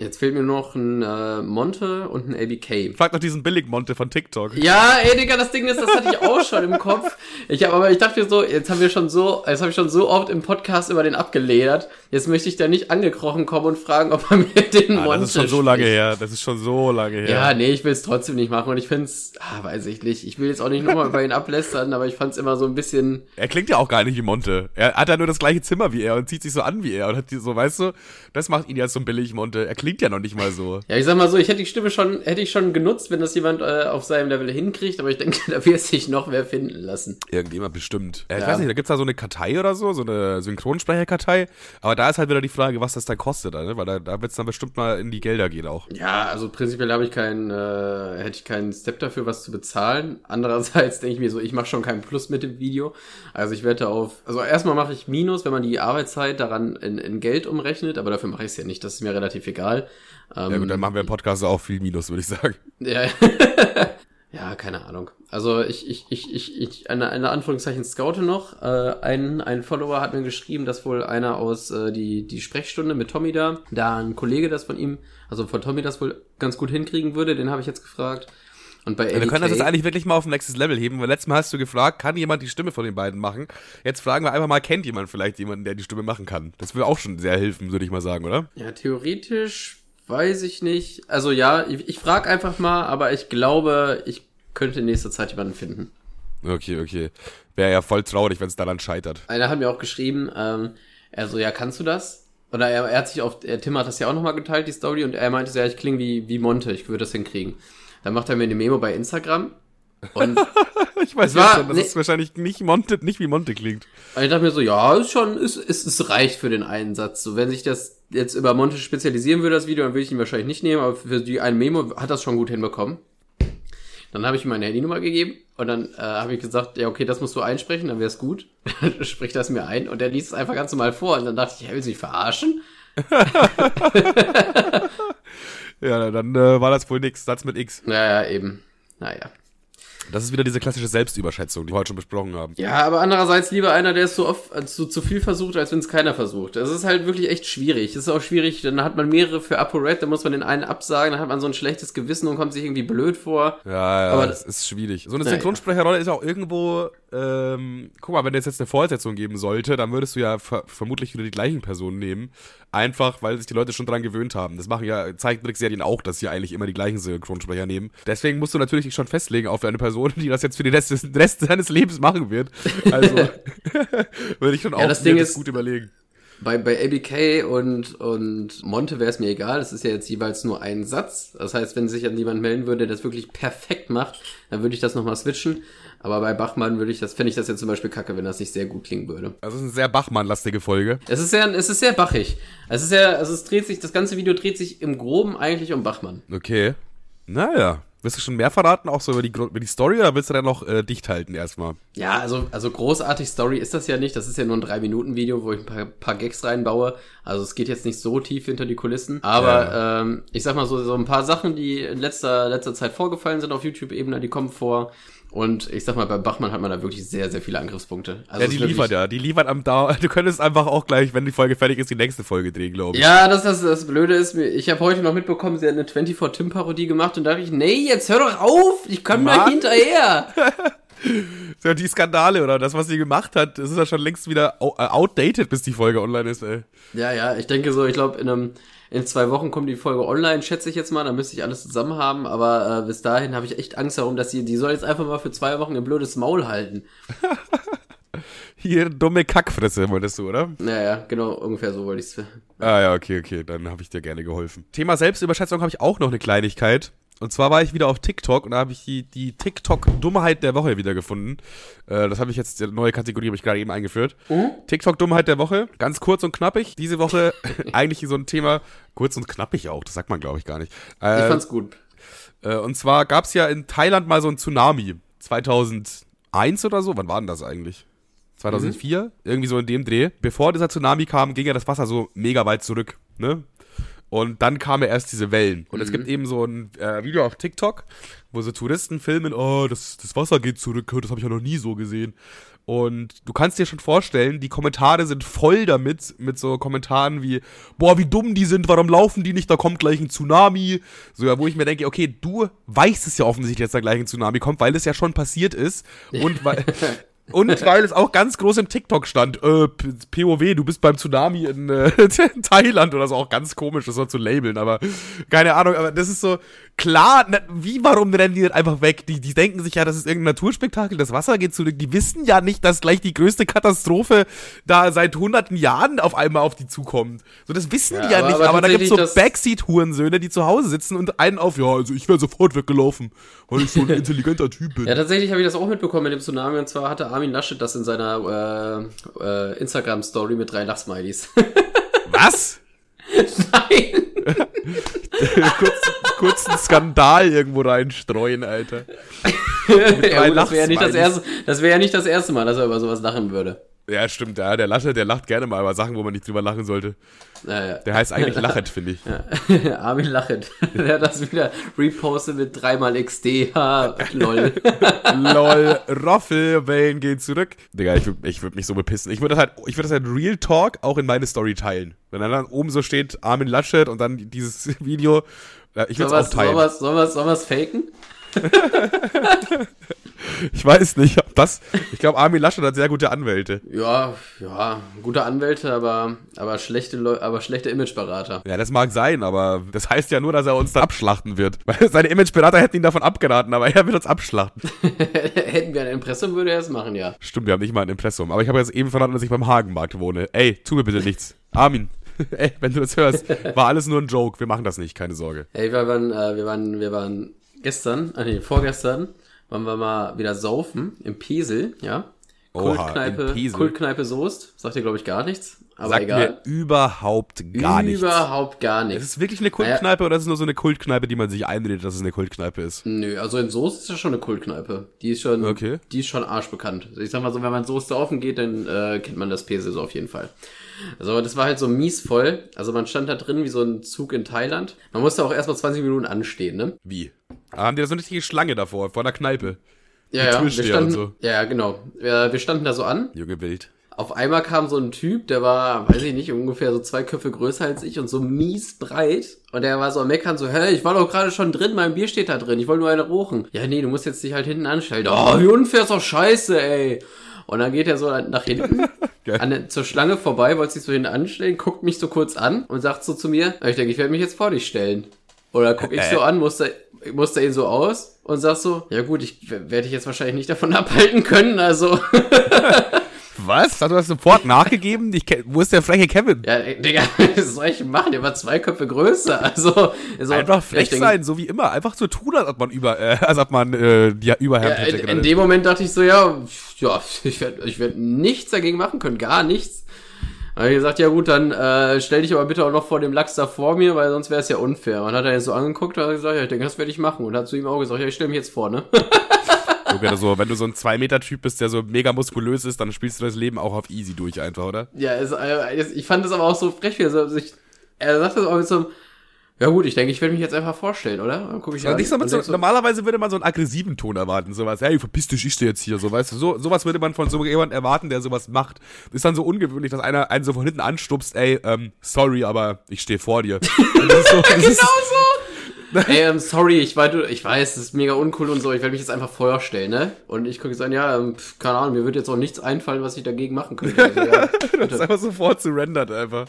Jetzt fehlt mir noch ein äh, Monte und ein ABK. Frag doch diesen Billigmonte von TikTok. Ja, ey, Digga, das Ding ist, das hatte ich auch schon im Kopf. Ich hab, aber ich dachte mir so, jetzt haben wir schon so, jetzt habe ich schon so oft im Podcast über den abgeledert. Jetzt möchte ich da nicht angekrochen kommen und fragen, ob er mir den Ah, Monte das ist schon so lange spricht. her. Das ist schon so lange her. Ja, nee, ich will es trotzdem nicht machen und ich find's, ah, weiß ich nicht. Ich will jetzt auch nicht nochmal über ihn ablästern, aber ich fand's immer so ein bisschen, Er klingt ja auch gar nicht wie Monte. Er hat ja nur das gleiche Zimmer wie er und zieht sich so an wie er und hat die so, weißt du, das macht ihn ja so billig Monte. Er klingt ja noch nicht mal so. ja, ich sag mal so, ich hätte die Stimme schon, hätte ich schon genutzt, wenn das jemand äh, auf seinem Level hinkriegt, aber ich denke, *laughs* da wird sich noch wer finden lassen. Irgendjemand bestimmt. Äh, ich Ja. weiß nicht, da gibt's da so eine Kartei oder so, so eine Synchronsprecherkartei. Aber da ist halt wieder die Frage, was das dann kostet, ne? weil da, da wird's dann bestimmt mal in die Gelder gehen auch. Ja, also prinzipiell habe ich keinen, äh, hätte ich keinen Step dafür, was zu bezahlen. Andererseits *laughs* denke ich mir so, ich mache schon keinen Plus mit dem Video. Also ich wette auf, also erstmal mache ich Minus, wenn man die Arbeitszeit daran in, in Geld umrechnet, aber dafür mache ich es ja nicht. Das ist mir relativ egal. Ähm, Ja gut, dann machen wir im Podcast auch viel Minus, würde ich sagen. ja. *laughs* ja, keine Ahnung. Also ich, ich, ich, ich, ich eine, eine Anführungszeichen scoute noch. Äh, ein, ein Follower hat mir geschrieben, dass wohl einer aus äh, die, die Sprechstunde mit Tommy da, da ein Kollege das von ihm, also von Tommy das wohl ganz gut hinkriegen würde, den habe ich jetzt gefragt. Und bei wir können das jetzt eigentlich wirklich mal auf ein nächstes Level heben, weil letztes Mal hast du gefragt, kann jemand die Stimme von den beiden machen? Jetzt fragen wir einfach mal, kennt jemand vielleicht jemanden, der die Stimme machen kann? Das würde auch schon sehr helfen, würde ich mal sagen, oder? Ja, theoretisch weiß ich nicht. Also ja, ich, ich frage einfach mal, aber ich glaube, ich könnte in nächster Zeit jemanden finden. Okay, okay. Wäre ja voll traurig, wenn es daran scheitert. Einer hat mir auch geschrieben, ähm, er so, ja, kannst du das? Oder er, er hat sich auf, er, Tim hat das ja auch nochmal geteilt, die Story, und er meinte so, ja, ich klinge wie, wie Monte, ich würde das hinkriegen. Dann macht er mir eine Memo bei Instagram. Und *laughs* Ich weiß war- schon, dass nee. es wahrscheinlich nicht Monte, nicht wie Monte klingt. ich dachte mir so, ja, ist schon, ist, ist, es reicht für den Einsatz. So, wenn sich das jetzt über Monte spezialisieren würde, das Video, dann würde ich ihn wahrscheinlich nicht nehmen, aber für die eine Memo hat das schon gut hinbekommen. Dann habe ich ihm meine Handynummer gegeben und dann äh, habe ich gesagt, ja, okay, das musst du einsprechen, dann wäre es gut. *laughs* Sprich das mir ein und der liest es einfach ganz normal vor und dann dachte ich, ja, willst du mich verarschen? *laughs* Ja, dann äh, war das wohl nix. Satz mit X. Naja, eben. Naja. Das ist wieder diese klassische Selbstüberschätzung, die wir heute schon besprochen haben. Ja, aber andererseits lieber einer, der es so oft äh, zu, viel versucht, als wenn es keiner versucht. Das ist halt wirklich echt schwierig. Das ist auch schwierig, dann hat man mehrere für ApoRed, dann muss man den einen absagen, dann hat man so ein schlechtes Gewissen und kommt sich irgendwie blöd vor. Ja, ja, Aber das ist schwierig. So eine Synchronsprecherrolle ist auch irgendwo, ähm, guck mal, wenn es jetzt eine Fortsetzung geben sollte, dann würdest du ja ver vermutlich wieder die gleichen Personen nehmen. Einfach, weil sich die Leute schon dran gewöhnt haben. Das machen ja Zeichentrickserien auch, dass sie eigentlich immer die gleichen Synchronsprecher nehmen. Deswegen musst du natürlich dich schon festlegen auf eine Person, die das jetzt für den Rest, des, Rest seines Lebens machen wird. Also, *laughs* *laughs* würde ich schon auch das Ding das ist- gut überlegen. Bei, bei ABK und, und Monte wäre es mir egal. Das ist ja jetzt jeweils nur ein Satz. Das heißt, wenn sich an jemand melden würde, der das wirklich perfekt macht, dann würde ich das nochmal switchen. Aber bei Bachmann würde ich das, fände ich das jetzt zum Beispiel kacke, wenn das nicht sehr gut klingen würde. Also, es ist eine sehr Bachmann-lastige Folge. Es ist sehr, es ist sehr bachig. Es ist sehr, also es dreht sich, das ganze Video dreht sich im Groben eigentlich um Bachmann. Okay. Naja. Willst du schon mehr verraten, auch so über die, über die Story, oder willst du dann noch äh, dicht halten erstmal? Ja, also, also großartig Story ist das ja nicht. Das ist ja nur ein 3-Minuten-Video, wo ich ein paar, paar Gags reinbaue. Also es geht jetzt nicht so tief hinter die Kulissen. Aber ähm, ich sag mal so, so ein paar Sachen, die in letzter, letzter Zeit vorgefallen sind auf YouTube-Ebene, die kommen vor. Und ich sag mal, bei Bachmann hat man da wirklich sehr, sehr viele Angriffspunkte. Also Ja, die liefert ja. Die liefert am Dauer. *laughs* Du könntest einfach auch gleich, wenn die Folge fertig ist, die nächste Folge drehen, glaube ich. Ja, das, das, das Blöde ist, ich habe heute noch mitbekommen, sie hat eine 24 Tim Parodie gemacht und da dachte ich, nee, jetzt hör doch auf, ich komme da hinterher. *laughs* Ja, die Skandale oder das, was sie gemacht hat, das ist ja schon längst wieder äh, outdated, bis die Folge online ist, ey. Ja, ja, ich denke so, ich glaube, in einem in zwei Wochen kommt die Folge online, schätze ich jetzt mal, dann müsste ich alles zusammen haben, aber äh, bis dahin habe ich echt Angst darum, dass sie, die soll jetzt einfach mal für zwei Wochen ein blödes Maul halten. *laughs* Hier, dumme Kackfresse, wolltest du, oder? Naja, genau, ungefähr so wollte ich es. Ah ja, okay, okay, dann habe ich dir gerne geholfen. Thema Selbstüberschätzung habe ich auch noch eine Kleinigkeit. Und zwar war ich wieder auf TikTok und da habe ich die, die TikTok-Dummheit der Woche wiedergefunden. Äh, das habe ich jetzt, eine neue Kategorie habe ich gerade eben eingeführt. Mhm. TikTok-Dummheit der Woche, ganz kurz und knappig. Diese Woche *laughs* eigentlich so ein Thema, kurz und knappig auch, das sagt man glaube ich gar nicht. Äh, ich fand's gut. Äh, und zwar gab es ja in Thailand mal so ein Tsunami. 2001 oder so, wann war denn das eigentlich? 2004, mhm. irgendwie so in dem Dreh. Bevor dieser Tsunami kam, ging ja das Wasser so mega weit zurück, ne? Und dann kamen erst diese Wellen. Und mhm. es gibt eben so ein äh, Video auf TikTok, wo so Touristen filmen, oh, das, das Wasser geht zurück, das habe ich ja noch nie so gesehen. Und du kannst dir schon vorstellen, die Kommentare sind voll damit, mit so Kommentaren wie, boah, wie dumm die sind, warum laufen die nicht, da kommt gleich ein Tsunami. So, ja, wo ich mir denke, okay, du weißt es ja offensichtlich, dass da gleich ein Tsunami kommt, weil es ja schon passiert ist. Und weil, *laughs* Und weil es auch ganz groß im TikTok stand, äh, POW, du bist beim Tsunami in, äh, in *laughs* Thailand oder so, auch ganz komisch, das so zu labeln, aber keine Ahnung, aber das ist so, klar, na, wie, warum rennen die nicht einfach weg? Die, die denken sich ja, das ist irgendein Naturspektakel, das Wasser geht zurück, die wissen ja nicht, dass gleich die größte Katastrophe da seit hunderten Jahren auf einmal auf die zukommt. So, das wissen ja, die ja aber, nicht, aber, aber da gibt's so Backseat-Hurensöhne, die zu Hause sitzen und einen auf, ja, also ich wäre sofort weggelaufen, weil ich so ein *laughs* intelligenter Typ bin. Ja, tatsächlich habe ich das auch mitbekommen mit dem Tsunami und zwar hatte Armin Laschet das in seiner äh, äh, Instagram-Story mit drei Lachsmilies. *laughs* Was? Nein! *laughs* kurz, kurz einen Skandal irgendwo reinstreuen, Alter. *laughs* ja, gut, das wäre ja, nicht das erste, das wär ja nicht das erste Mal, dass er über sowas lachen würde. Ja, stimmt, ja, der Laschet, der lacht gerne mal über Sachen, wo man nicht drüber lachen sollte. Ja, ja. Der heißt eigentlich Lachet, finde ich. Ja. *laughs* Armin Lachet. *laughs* Der hat das wieder repostet mit dreimal XD. *laughs* Lol. lol. Roffelwellen gehen zurück. Digga, ich würde ich würd mich so bepissen. Ich würde das halt, ich würde das halt Real Talk auch in meine Story teilen. Wenn dann, dann oben so steht Armin Laschet und dann dieses Video, ich würde es auch teilen. Sollen wir es faken? *laughs* ich weiß nicht, ob das. Ich glaube, Armin Laschet hat sehr gute Anwälte. Ja, ja, gute Anwälte, aber, aber schlechte Leu aber schlechte Imageberater. Ja, das mag sein, aber das heißt ja nur, dass er uns da abschlachten wird. Weil seine Imageberater hätten ihn davon abgeraten, aber er wird uns abschlachten. *laughs* hätten wir ein Impressum, würde er es machen, ja. Stimmt, wir haben nicht mal ein Impressum. Aber ich habe jetzt eben verraten, dass ich beim Hagenmarkt wohne. Ey, tu mir bitte nichts. Armin, *laughs* Ey, wenn du das hörst, war alles nur ein Joke. Wir machen das nicht, keine Sorge. Ey, wir waren, äh, wir waren, wir waren gestern, äh, nee, vorgestern, waren wir mal wieder saufen im Pesel, ja. Kultkneipe, Kultkneipe Soest. Sagt dir, glaube ich, gar nichts. Aber Sagt egal. mir überhaupt gar nichts. Überhaupt gar nichts. Ist es wirklich eine Kultkneipe naja. oder ist es nur so eine Kultkneipe, die man sich einredet, dass es eine Kultkneipe ist? Nö, also in Soest ist das schon eine Kultkneipe. Die ist schon, okay. die ist schon arschbekannt. Ich sag mal so, wenn man Soest saufen geht, dann äh, kennt man das Pesel so auf jeden Fall. Also das war halt so mies voll. Also man stand da drin wie so ein Zug in Thailand. Man musste auch erstmal 20 Minuten anstehen, ne? Wie? Haben die da so eine richtige Schlange davor, vor der Kneipe? Ja, ja, wir standen, so. ja, genau. Wir, wir standen da so an. Junge Wild. Auf einmal kam so ein Typ, der war, weiß ich nicht, ungefähr so zwei Köpfe größer als ich und so mies breit. Und der war so am Meckern, so, hä, ich war doch gerade schon drin, mein Bier steht da drin, ich wollte nur eine rochen. Ja, nee, du musst jetzt dich halt hinten anstellen. Oh, wie unfair ist doch scheiße, ey. Und dann geht er so nach hinten, *laughs* an, zur Schlange vorbei, wollte sich so hinten anstellen, guckt mich so kurz an und sagt so zu mir, ich denke, ich werde mich jetzt vor dich stellen. Oder guck ich so an, muster, muster ihn so aus und sag so, ja gut, ich werde dich jetzt wahrscheinlich nicht davon *laughs* abhalten können, also. *laughs* Was? Hast du das sofort nachgegeben? Ich, wo ist der freche Kevin? Ja, Digga, *laughs* was soll ich machen? Der war zwei Köpfe größer. Also, also Einfach frech denke, sein, so wie immer. Einfach so tun, als ob man über, äh, als ob man äh, ja, hätte. In, in dem Moment dachte ich so, ja, ja, ich werde ich werd nichts dagegen machen können, gar nichts. Habe ich gesagt, ja gut, dann äh, stell dich aber bitte auch noch vor dem Lachs da vor mir, weil sonst wäre es ja unfair. Und hat er jetzt so angeguckt und hat gesagt, ja, ich denke, das werde ich machen. Und hat zu ihm auch gesagt, ja, ich stelle mich jetzt vor, ne? *laughs* so, wenn du so ein 2-Meter-Typ bist, der so mega muskulös ist, dann spielst du das Leben auch auf easy durch einfach, oder? Ja, es, äh, ich fand das aber auch so frech, wie er, so, sich, er sagt das auch mit so einem, ja gut, ich denke, ich werde mich jetzt einfach vorstellen, oder? Dann guck ich ja, nicht so so, normalerweise würde man so einen aggressiven Ton erwarten, sowas, hey, verpiss dich, ich stehe jetzt hier, so, weißt du, so, sowas würde man von so jemandem erwarten, der sowas macht. Ist dann so ungewöhnlich, dass einer einen so von hinten anstupst, ey, ähm, sorry, aber ich stehe vor dir. *laughs* So, genau ist, so! *laughs* Ey, ähm, sorry, ich, weiß, ich weiß, das ist mega uncool und so, ich werde mich jetzt einfach Feuer stellen, ne? Und ich gucke jetzt an, ja, ähm, keine Ahnung, mir wird jetzt auch nichts einfallen, was ich dagegen machen könnte. *laughs* Also, ja, das ist einfach sofort surrendert einfach.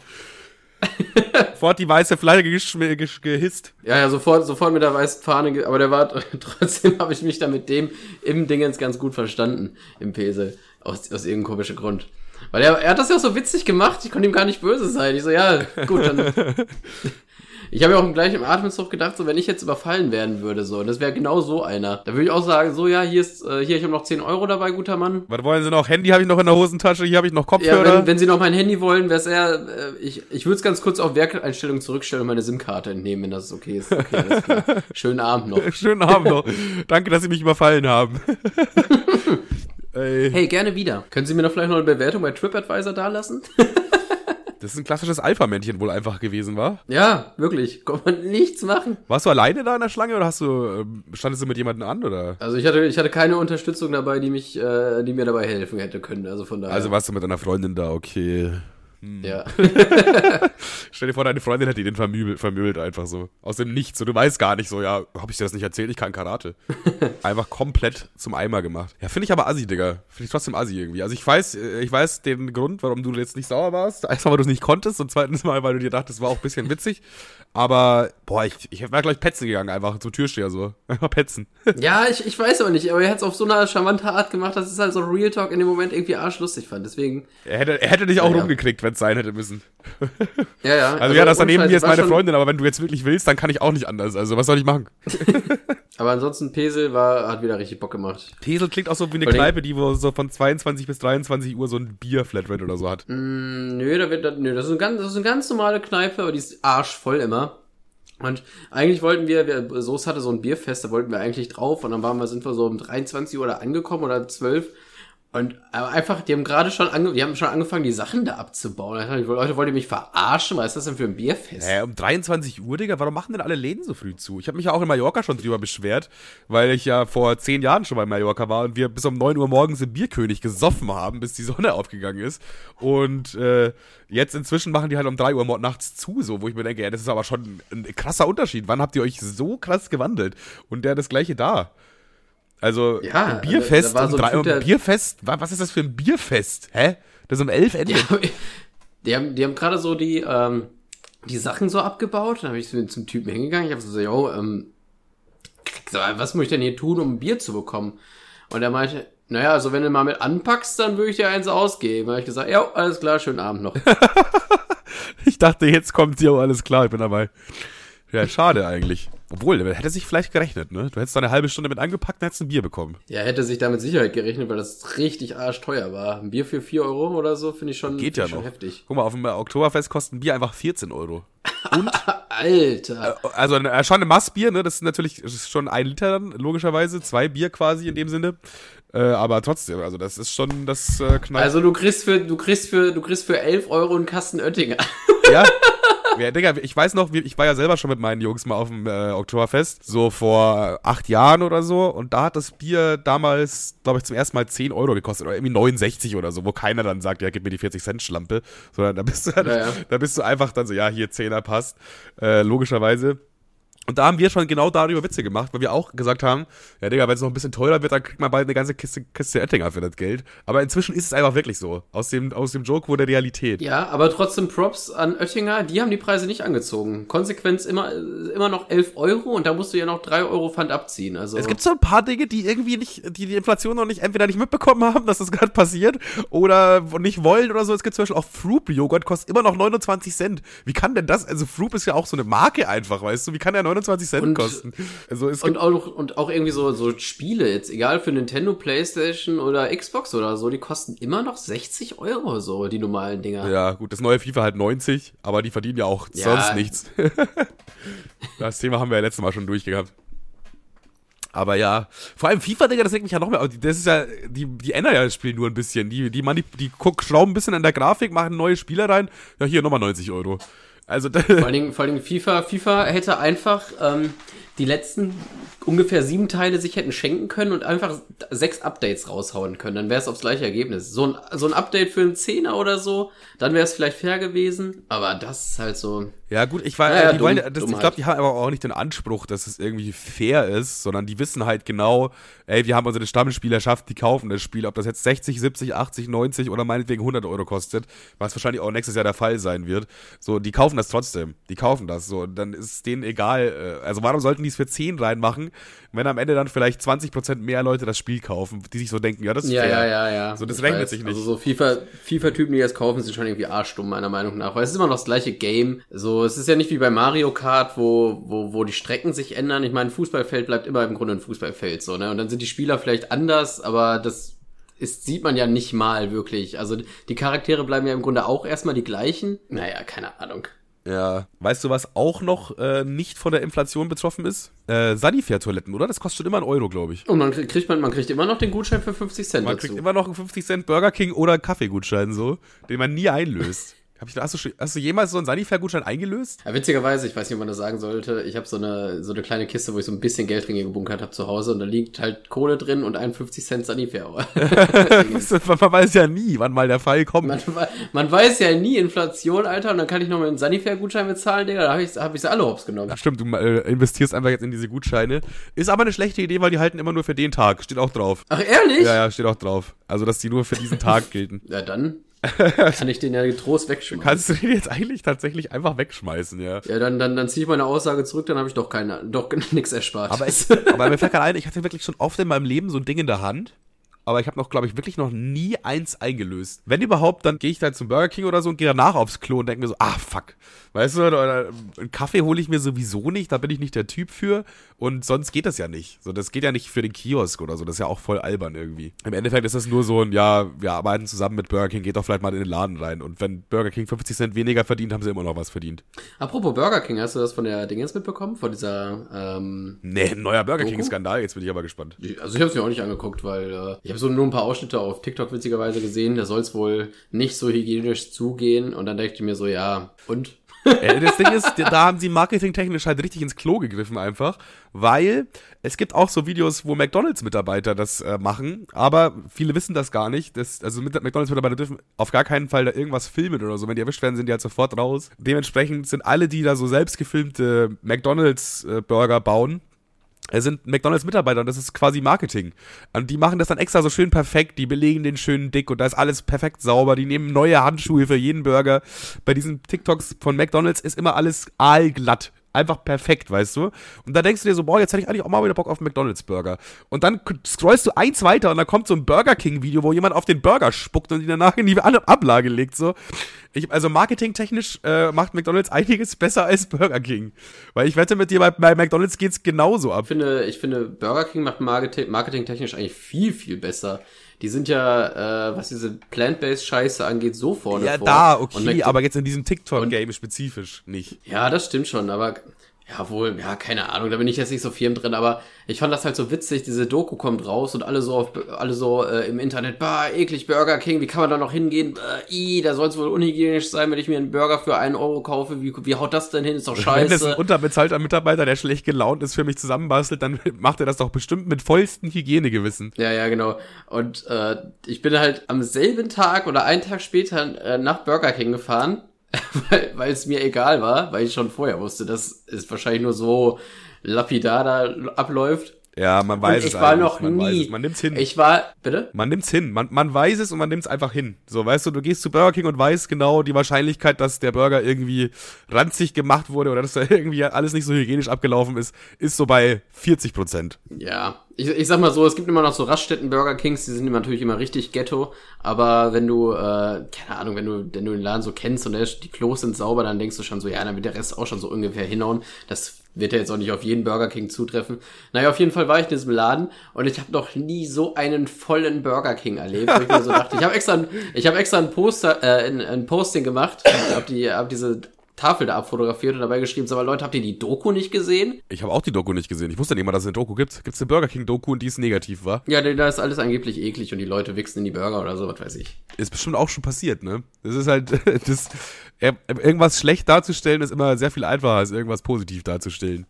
*laughs* sofort die weiße Flagge gehisst. Ja, ja, sofort, sofort mit der weißen Fahne, aber der war, *laughs* trotzdem habe ich mich da mit dem im Dingens ganz gut verstanden, im Pesel. Aus, aus irgendeinem komischen Grund. Weil er, er hat das ja auch so witzig gemacht, ich konnte ihm gar nicht böse sein. Ich so, ja, gut, dann *laughs* Ich habe ja auch gleich im Atemzug gedacht, so wenn ich jetzt überfallen werden würde, so, und das wäre genau so einer. Da würde ich auch sagen, so ja, hier ist, äh, hier, ich habe noch 10 Euro dabei, guter Mann. Was wollen Sie noch? Handy habe ich noch in der Hosentasche, hier habe ich noch Kopfhörer. Ja, wenn, wenn Sie noch mein Handy wollen, wäre es eher, äh, ich, ich würde es ganz kurz auf Werkeinstellungen zurückstellen und meine SIM-Karte entnehmen, wenn das okay ist. Okay, alles klar. *laughs* Schönen Abend noch. Schönen Abend noch. Danke, dass Sie mich überfallen haben. *laughs* Ey. Hey, gerne wieder. Können Sie mir noch vielleicht noch eine Bewertung bei TripAdvisor dalassen? *laughs* Das ist ein klassisches Alpha-Männchen wohl einfach gewesen, war? Ja, wirklich. Kann man nichts machen. Warst du alleine da in der Schlange oder hast du, ähm, standest du mit jemandem an, oder? Also ich hatte, ich hatte keine Unterstützung dabei, die mich, äh, die mir dabei helfen hätte können. Also von daher. Also warst du mit einer Freundin da, okay. Hm. Ja. *laughs* Stell dir vor, deine Freundin hätte den vermöbelt, vermöbelt einfach so. Aus dem Nichts. Und du weißt gar nicht so, ja, hab ich dir das nicht erzählt? Ich kann Karate. *laughs* einfach komplett zum Eimer gemacht. Ja, finde ich aber assi, Digga. Finde ich trotzdem assi irgendwie. Also ich weiß, äh, ich weiß den Grund, warum du jetzt nicht sauer warst. Erstmal, weil du es nicht konntest und zweitens mal, weil du dir dachtest, es war auch ein bisschen witzig. Aber, boah, ich, ich wäre gleich petzen gegangen, einfach zum Türsteher so. *laughs* Einfach petzen. ja, ich, ich weiß aber nicht, aber er hat es auf so eine charmante Art gemacht, dass es halt so Real Talk in dem Moment irgendwie arschlustig fand. Deswegen. Er hätte, er hätte dich auch ja, rumgekriegt, wenn es sein hätte müssen. *laughs* ja, ja. Also, also ja, das daneben mir ist meine Freundin, aber wenn du jetzt wirklich willst, dann kann ich auch nicht anders. Also was soll ich machen? *laughs* aber ansonsten, Pesel war, hat wieder richtig Bock gemacht. Pesel klingt auch so wie eine Vor Kneipe, die wo so von 22 bis 23 Uhr so ein Bier-Flatrate oder so hat. Mm, nö, da wird, nö, das ist, eine ganz, das ist eine ganz normale Kneipe, aber die ist arschvoll immer. Und eigentlich wollten wir, wir Soße hatte so ein Bierfest, da wollten wir eigentlich drauf und dann waren wir, sind wir so um 23 Uhr da angekommen oder 12 und einfach, die haben gerade schon, ange die haben schon angefangen, die Sachen da abzubauen. Die Leute, wollt ihr mich verarschen? Was ist das denn für ein Bierfest? Äh, um 23 Uhr, Digga, warum machen denn alle Läden so früh zu? Ich habe mich ja auch in Mallorca schon drüber beschwert, weil ich ja vor zehn Jahren schon bei Mallorca war und wir bis um 9 Uhr morgens im Bierkönig gesoffen haben, bis die Sonne *laughs* aufgegangen ist. Und äh, jetzt inzwischen machen die halt um 3 Uhr nachts zu, so, wo ich mir denke, ja, das ist aber schon ein krasser Unterschied. Wann habt ihr euch so krass gewandelt? Und der das gleiche da. Also ja, ein Bierfest da, da so um drei, um Bierfest, was ist das für ein Bierfest? Hä? Das um elf endet. Ja, *laughs* die haben, die haben gerade so die, ähm, die Sachen so abgebaut. Dann habe ich so zum Typen hingegangen. Ich habe so, yo, ähm, was muss ich denn hier tun, um ein Bier zu bekommen? Und er meinte, naja, also wenn du mal mit anpackst, dann würde ich dir eins ausgeben. Da habe ich gesagt, ja, alles klar, schönen Abend noch. *laughs* ich dachte, jetzt kommt ja alles klar, ich bin dabei. Ja, schade eigentlich. Obwohl, hätte sich vielleicht gerechnet, ne? Du hättest da eine halbe Stunde mit angepackt und hättest ein Bier bekommen. Ja, hätte sich da mit Sicherheit gerechnet, weil das richtig arschteuer war. Ein Bier für 4 Euro oder so finde ich schon, Geht ja schon noch. heftig. Guck mal, auf dem Oktoberfest kostet ein Bier einfach 14 Euro. Und? *laughs* Alter. Äh, also äh, schon ein Massbier, ne? Das ist natürlich das ist schon ein Liter dann, logischerweise. Zwei Bier quasi in dem Sinne. Äh, aber trotzdem, also das ist schon das äh, Knall. Also du kriegst für, du kriegst für, du kriegst für 11 Euro einen Kasten Oettinger. Ja, *laughs* Ja, Digga, ich weiß noch, ich war ja selber schon mit meinen Jungs mal auf dem äh, Oktoberfest, so vor acht Jahren oder so. Und da hat das Bier damals, glaube ich, zum ersten Mal 10 Euro gekostet oder irgendwie 69 oder so, wo keiner dann sagt, ja, gib mir die 40 Cent Schlampe, sondern da bist du, ja, ja. da bist du einfach dann so, ja, hier 10er passt, äh, logischerweise. Und da haben wir schon genau darüber Witze gemacht, weil wir auch gesagt haben, ja Digga, wenn es noch ein bisschen teurer wird, dann kriegt man bald eine ganze Kiste, Kiste Ettinger für das Geld. Aber inzwischen ist es einfach wirklich so. Aus dem, aus dem Joke wurde Realität. Ja, aber trotzdem Props an Oettinger, die haben die Preise nicht angezogen. Konsequenz immer, immer noch 11 Euro und da musst du ja noch 3 Euro Pfand abziehen. Also es gibt so ein paar Dinge, die irgendwie nicht, die die Inflation noch nicht, entweder nicht mitbekommen haben, dass das gerade passiert oder nicht wollen oder so. Es gibt zum Beispiel auch Froop Joghurt, kostet immer noch 29 Cent. Wie kann denn das? Also Froop ist ja auch so eine Marke einfach, weißt du? Wie kann der 29 Cent und, kosten? Also es und, auch, und auch irgendwie so, so Spiele, jetzt egal für Nintendo, Playstation oder Xbox oder so, die kosten immer noch 60 Euro so, die normalen Dinger. Ja, gut, das neue FIFA halt 90, aber die verdienen ja auch ja. sonst nichts. *laughs* das Thema haben wir ja letztes Mal schon durchgehabt. Aber ja, vor allem FIFA, Digga, das denkt mich ja noch mehr. Das ist ja, die, die ändern ja das Spiel nur ein bisschen. Die, die, die, die schrauben ein bisschen an der Grafik, machen neue Spiele rein. Ja, hier nochmal 90 Euro. Also *laughs* vor allen Dingen, vor allen Dingen FIFA, FIFA hätte einfach ähm, die letzten ungefähr sieben Teile sich hätten schenken können und einfach sechs Updates raushauen können. Dann wäre es aufs gleiche Ergebnis. So ein, so ein Update für einen Zehner oder so, dann wäre es vielleicht fair gewesen. Aber das ist halt so. Ja, gut, ich, war, ja, die dumm, wollen, das, ich glaube, die haben aber auch nicht den Anspruch, dass es irgendwie fair ist, sondern die wissen halt genau, ey, wir haben unsere Stammspielerschaft, die kaufen das Spiel, ob das jetzt 60, 70, 80, 90 oder meinetwegen 100 Euro kostet, was wahrscheinlich auch nächstes Jahr der Fall sein wird. So, die kaufen das trotzdem. Die kaufen das so. Und dann ist es denen egal. Äh, also warum sollten die es für 10 reinmachen, wenn am Ende dann vielleicht 20% mehr Leute das Spiel kaufen, die sich so denken, ja, das ist Ja, fair. ja, ja, ja. So, das Ich rechnet weiß. sich nicht. Also so FIFA, FIFA-Typen, die das kaufen, sind schon irgendwie arschdumm, meiner Meinung nach. Weil es ist immer noch das gleiche Game. So, es ist ja nicht wie bei Mario Kart, wo, wo, wo die Strecken sich ändern. Ich meine, ein Fußballfeld bleibt immer im Grunde ein Fußballfeld, so, ne? Und dann sind die Spieler vielleicht anders, aber das ist, sieht man ja nicht mal wirklich. Also die Charaktere bleiben ja im Grunde auch erstmal die gleichen. Naja, keine Ahnung. Ja. Weißt du, was auch noch äh, nicht von der Inflation betroffen ist? Äh, Sanifair-Toiletten, oder? Das kostet schon immer einen Euro, glaube ich. Und man kriegt man, man kriegt immer noch den Gutschein für 50 Cent Man dazu. kriegt immer noch einen 50 Cent Burger King oder Kaffeegutschein so, den man nie einlöst. Hab ich, hast, du, hast du jemals so einen Sanifair-Gutschein eingelöst? Ja, witzigerweise, ich weiß nicht, ob man das sagen sollte, ich habe so eine, so eine kleine Kiste, wo ich so ein bisschen Geld drin gebunkert habe zu Hause und da liegt halt Kohle drin und 51 Cent Sanifair. *laughs* *laughs* man weiß ja nie, wann mal der Fall kommt. man, man weiß ja nie Inflation, Alter, und dann kann ich noch mit einem Sanifair-Gutschein bezahlen, Digga, da habe ich, hab ich sie alle hops genommen. Ja, stimmt, du äh, investierst einfach jetzt in diese Gutscheine. Ist aber eine schlechte Idee, weil die halten immer nur für den Tag. Steht auch drauf. Ach, ehrlich? Ja, ja, steht auch drauf. Also, dass die nur für diesen Tag *laughs* gelten. Ja, dann *laughs* kann ich den ja getrost wegschmeißen. Kannst du den jetzt eigentlich tatsächlich einfach wegschmeißen, ja. ja, dann, dann, dann ziehe ich meine Aussage zurück, dann habe ich doch keine, doch *laughs* nix erspart. Aber, ich, *laughs* aber mir fällt gerade ein, ich hatte wirklich schon oft in meinem Leben so ein Ding in der Hand. Aber ich habe noch, glaube ich, wirklich noch nie eins eingelöst. Wenn überhaupt, dann gehe ich da zum Burger King oder so und gehe danach aufs Klo und denke mir so, ah, fuck. Weißt du, oder einen Kaffee hole ich mir sowieso nicht, da bin ich nicht der Typ für. Und sonst geht das ja nicht. So, das geht ja nicht für den Kiosk oder so. Das ist ja auch voll albern irgendwie. Im Endeffekt ist das nur so ein, ja, wir arbeiten zusammen mit Burger King, geht doch vielleicht mal in den Laden rein. Und wenn Burger King 50 Cent weniger verdient, haben sie immer noch was verdient. Apropos Burger King, hast du das von der Dingens mitbekommen? Von dieser, ähm, Nee, neuer Burger? King-Skandal, jetzt bin ich aber gespannt. Also ich habe es mir auch nicht angeguckt, weil äh, ich habe so nur ein paar Ausschnitte auf TikTok witzigerweise gesehen. Da soll es wohl nicht so hygienisch zugehen. Und dann dachte ich mir so, ja, und? Äh, das Ding ist, da haben sie marketingtechnisch halt richtig ins Klo gegriffen einfach, weil es gibt auch so Videos, wo McDonalds-Mitarbeiter das äh, machen, aber viele wissen das gar nicht. Das, also mit- McDonalds-Mitarbeiter dürfen auf gar keinen Fall da irgendwas filmen oder so. Wenn die erwischt werden, sind die halt sofort raus. Dementsprechend sind alle, die da so selbst gefilmte McDonalds-Burger bauen, es sind McDonalds-Mitarbeiter und das ist quasi Marketing. Und die machen das dann extra so schön perfekt, die belegen den schönen dick und da ist alles perfekt sauber. Die nehmen neue Handschuhe für jeden Burger. Bei diesen TikToks von McDonalds ist immer alles aalglatt. Einfach perfekt, weißt du? Und da denkst du dir so, boah, jetzt hätte ich eigentlich auch mal wieder Bock auf einen McDonalds-Burger. Und dann scrollst du eins weiter und dann kommt so ein Burger King-Video, wo jemand auf den Burger spuckt und ihn danach in die Ablage legt. So. Ich, also marketingtechnisch äh, macht McDonalds einiges besser als Burger King. Weil ich wette mit dir, bei, bei McDonalds geht's genauso ab. Ich finde, ich finde, Burger King macht Marketing, marketingtechnisch eigentlich viel, viel besser. Die sind ja, äh, was diese Plant-Based-Scheiße angeht, so vorne Ja, vor. da, Und okay, aber jetzt in diesem TikTok-Game spezifisch nicht. Ja, das stimmt schon, aber ja, wohl, ja, keine Ahnung, da bin ich jetzt nicht so firm drin, aber ich fand das halt so witzig, diese Doku kommt raus und alle so auf, alle so äh, im Internet, bah, eklig Burger King, wie kann man da noch hingehen? Äh, i, da soll es wohl unhygienisch sein, wenn ich mir einen Burger für einen Euro kaufe, wie, wie haut das denn hin? Ist doch Wenn das ein scheiße. unterbezahlter Mitarbeiter, der schlecht gelaunt ist, für mich zusammenbastelt, dann *laughs* macht er das doch bestimmt mit vollstem Hygienegewissen. Ja, ja, genau. Und äh, ich bin halt am selben Tag oder einen Tag später äh, nach Burger King gefahren, *laughs* weil es mir egal war, weil ich schon vorher wusste, dass es wahrscheinlich nur so lapidar da abläuft. Ja, man weiß und es ich war noch man nie. es, man nimmt's hin. Ich war, bitte? man nimmt's hin. Man, man weiß es und man nimmt's einfach hin. So, weißt du, du gehst zu Burger King und weißt genau die Wahrscheinlichkeit, dass der Burger irgendwie ranzig gemacht wurde oder dass da *laughs* irgendwie alles nicht so hygienisch abgelaufen ist, ist so bei 40 Prozent. Ja, ich, ich sag mal so, es gibt immer noch so Raststätten Burger Kings, die sind natürlich immer richtig Ghetto, aber wenn du, äh, keine Ahnung, wenn du, wenn du den Laden so kennst und der, die Klos sind sauber, dann denkst du schon so, ja, dann wird der Rest auch schon so ungefähr hinhauen. Das wird ja jetzt auch nicht auf jeden Burger King zutreffen. Naja, auf jeden Fall war ich in diesem Laden und ich habe noch nie so einen vollen Burger King erlebt, wo ich mir so dachte, ich habe extra, ich habe extra ein Poster, äh, ein, ein Posting gemacht, hab die, hab diese Tafel da abfotografiert und dabei geschrieben, sag mal Leute, habt ihr die Doku nicht gesehen? Ich habe auch die Doku nicht gesehen. Ich wusste nicht mal, dass es eine Doku gibt. Gibt's eine Burger King Doku und die ist negativ war? Ja, da ist alles angeblich eklig und die Leute wichsen in die Burger oder so, was weiß ich. Ist bestimmt auch schon passiert, ne? Das ist halt, *laughs* das, irgendwas schlecht darzustellen ist immer sehr viel einfacher als irgendwas positiv darzustellen.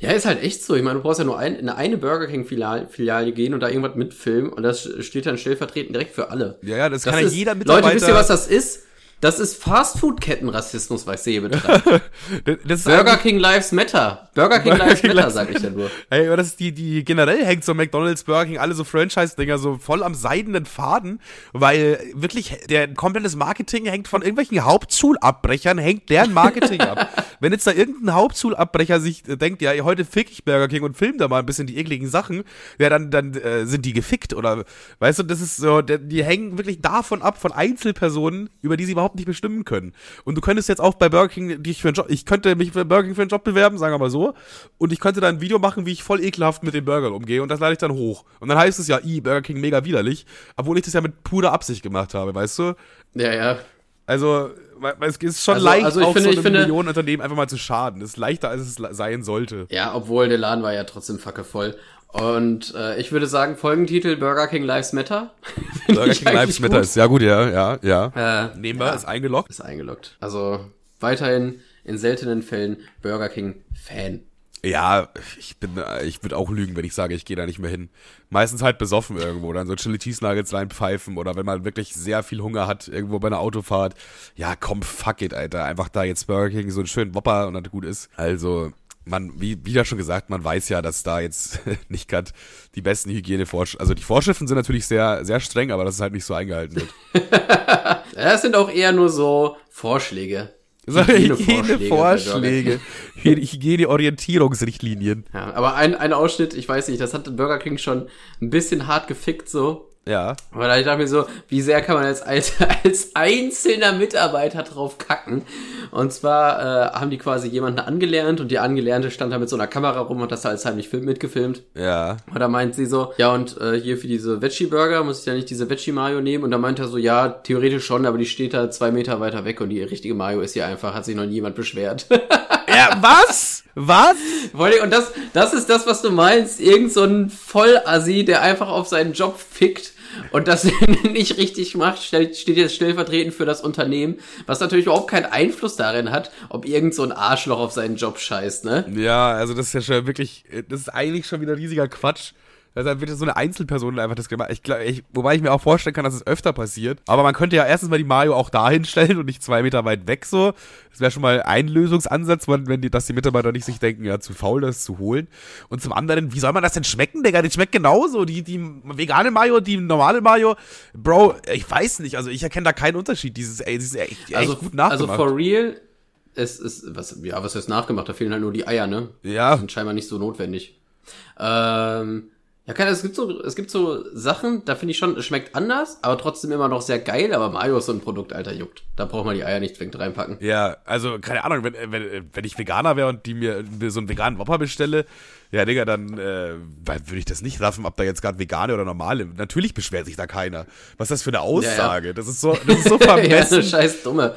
Ja, ist halt echt so. Ich meine, du brauchst ja nur ein, in eine Burger King Filial, Filiale gehen und da irgendwas mitfilmen und das steht dann stellvertretend direkt für alle. Ja, ja, das, Das kann ja jeder Mitarbeiter. Leute, wisst ihr, was das ist? Das ist Fastfood-Kettenrassismus, was ich hier betreibe. Burger King Lives Matter. Burger King Burger Lives King Matter, sag ich ja nur. *laughs* Ey, aber das ist die, die generell hängt so McDonalds, Burger King, alle so Franchise-Dinger so voll am seidenen Faden, weil wirklich der komplettes Marketing hängt von irgendwelchen Hauptschulabbrechern, hängt deren Marketing ab. *laughs* Wenn jetzt da irgendein Hauptschulabbrecher sich denkt, ja, heute fick ich Burger King und film da mal ein bisschen die ekligen Sachen, ja, dann, dann äh, sind die gefickt oder, weißt du, das ist so, die hängen wirklich davon ab, von Einzelpersonen, über die sie überhaupt überhaupt nicht bestimmen können. Und du könntest jetzt auch bei Burger King dich für einen Job, ich könnte mich bei Burger King für einen Job bewerben, sagen wir mal so, und ich könnte da ein Video machen, wie ich voll ekelhaft mit den Burgern umgehe und das lade ich dann hoch. Und dann heißt es ja, i, Burger King mega widerlich, obwohl ich das ja mit purer Absicht gemacht habe, weißt du? Ja, ja. Also, es ist schon also, leicht, also auch finde, so einem Millionenunternehmen einfach mal zu schaden. Das ist leichter, als es sein sollte. Ja, obwohl der Laden war ja trotzdem fackevoll. Und äh, ich würde sagen, Folgentitel Burger King Lives Matter. *laughs* Burger King Lives Matter ist ja gut, ja, ja, ja. Äh, Nehmen wir, ja, ist eingeloggt. Ist eingeloggt. Also weiterhin in seltenen Fällen Burger King Fan. Ja, ich bin, ich würde auch lügen, wenn ich sage, ich gehe da nicht mehr hin. Meistens halt besoffen irgendwo, dann so Chili Cheese Nuggets reinpfeifen oder wenn man wirklich sehr viel Hunger hat, irgendwo bei einer Autofahrt. Ja, komm, fuck it, Alter. Einfach da jetzt Burger King so einen schönen Wopper und dann gut ist. Also, man, wie, wie ja schon gesagt, man weiß ja, dass da jetzt *laughs* nicht gerade die besten Hygienevorschriften, also die Vorschriften sind natürlich sehr, sehr streng, aber dass es halt nicht so eingehalten wird. *laughs* das sind auch eher nur so Vorschläge. *laughs* Hygienevorschläge. Hygiene-Orientierungsrichtlinien. Ja, aber ein, ein Ausschnitt, ich weiß nicht, das hat Burger King schon ein bisschen hart gefickt so. Ja. Da ich dachte mir so, wie sehr kann man als, als, *laughs* als einzelner Mitarbeiter drauf kacken? Und zwar äh, haben die quasi jemanden angelernt und die Angelernte stand da mit so einer Kamera rum und das als heimlich Film mitgefilmt. Ja. Und da meint sie so, ja und äh, hier für diese Veggie-Burger muss ich ja nicht diese Veggie-Mayo nehmen? Und da meint er so, ja, theoretisch schon, aber die steht da zwei Meter weiter weg und die richtige Mayo ist hier einfach, hat sich noch niemand beschwert. *laughs* ja, was? Was? Und das, das ist das, was du meinst. Irgend so ein Vollassi, der einfach auf seinen Job fickt und das *laughs* nicht richtig macht, steht jetzt stellvertretend für das Unternehmen, was natürlich überhaupt keinen Einfluss darin hat, ob irgend so ein Arschloch auf seinen Job scheißt, ne? Ja, also das ist ja schon wirklich, das ist eigentlich schon wieder riesiger Quatsch. Deshalb wird so eine Einzelperson einfach das gemacht. Ich, ich, wobei ich mir auch vorstellen kann, dass es öfter passiert. Aber man könnte ja erstens mal die Mario auch dahin stellen und nicht zwei Meter weit weg so. Das wäre schon mal ein Lösungsansatz, wenn die, dass die Mitarbeiter nicht sich denken, ja, zu faul, das zu holen. Und zum anderen, wie soll man das denn schmecken, Digga? Die schmeckt genauso. Die, die vegane Mayo, die normale Mayo. Bro, ich weiß nicht. Also ich erkenne da keinen Unterschied. Dieses, ey, dieses echt, echt also, gut nachgemacht. Also for real, es ist, was, ja, was heißt nachgemacht? Da fehlen halt nur die Eier, ne? Ja. Die sind scheinbar nicht so notwendig. Ähm, ja, keine, es gibt so, es gibt so Sachen, da finde ich schon, es schmeckt anders, aber trotzdem immer noch sehr geil, aber Mayo ist so ein Produkt, alter, juckt. Da braucht man die Eier nicht zwingend reinpacken. Ja, also, keine Ahnung, wenn, wenn, wenn ich Veganer wäre und die mir so einen veganen Whopper bestelle, ja, Digga, dann äh, würde ich das nicht raffen, ob da jetzt gerade vegane oder normale. Natürlich beschwert sich da keiner. Was ist das für eine Aussage? Ja, ja. Das ist so, *laughs* das ist so vermessen. ja, scheiß Dumme.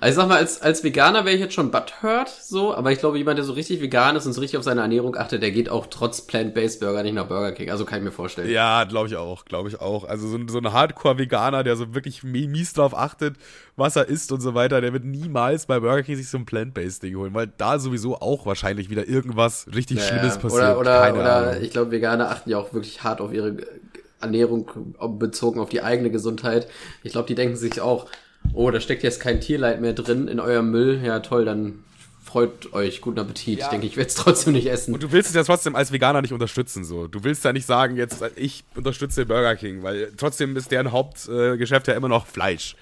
Also ich sag mal, als, als Veganer wäre ich jetzt schon butthurt, so, aber ich glaube, jemand, der so richtig vegan ist und so richtig auf seine Ernährung achtet, der geht auch trotz Plant-Based Burger nicht nach Burger King. Also kann ich mir vorstellen. Ja, glaube ich auch, glaube ich auch. Also so, so ein Hardcore-Veganer, der so wirklich mies drauf achtet, was er isst und so weiter, der wird niemals bei Burger King sich so ein Plant-Based-Ding holen, weil da sowieso auch wahrscheinlich wieder irgendwas richtig naja, Schlimmes passiert. Oder, oder, Keine oder Ahnung. ich glaube, Veganer achten ja auch wirklich hart auf ihre Ernährung bezogen auf die eigene Gesundheit. Ich glaube, die denken sich auch, oh, da steckt jetzt kein Tierleid mehr drin in eurem Müll. Ja, toll, dann freut euch, guten Appetit. Ja. Ich denke, ich werde es trotzdem nicht essen. Und du willst es ja trotzdem als Veganer nicht unterstützen, so. Du willst ja nicht sagen, jetzt, ich unterstütze Burger King, weil trotzdem ist deren Hauptgeschäft ja immer noch Fleisch.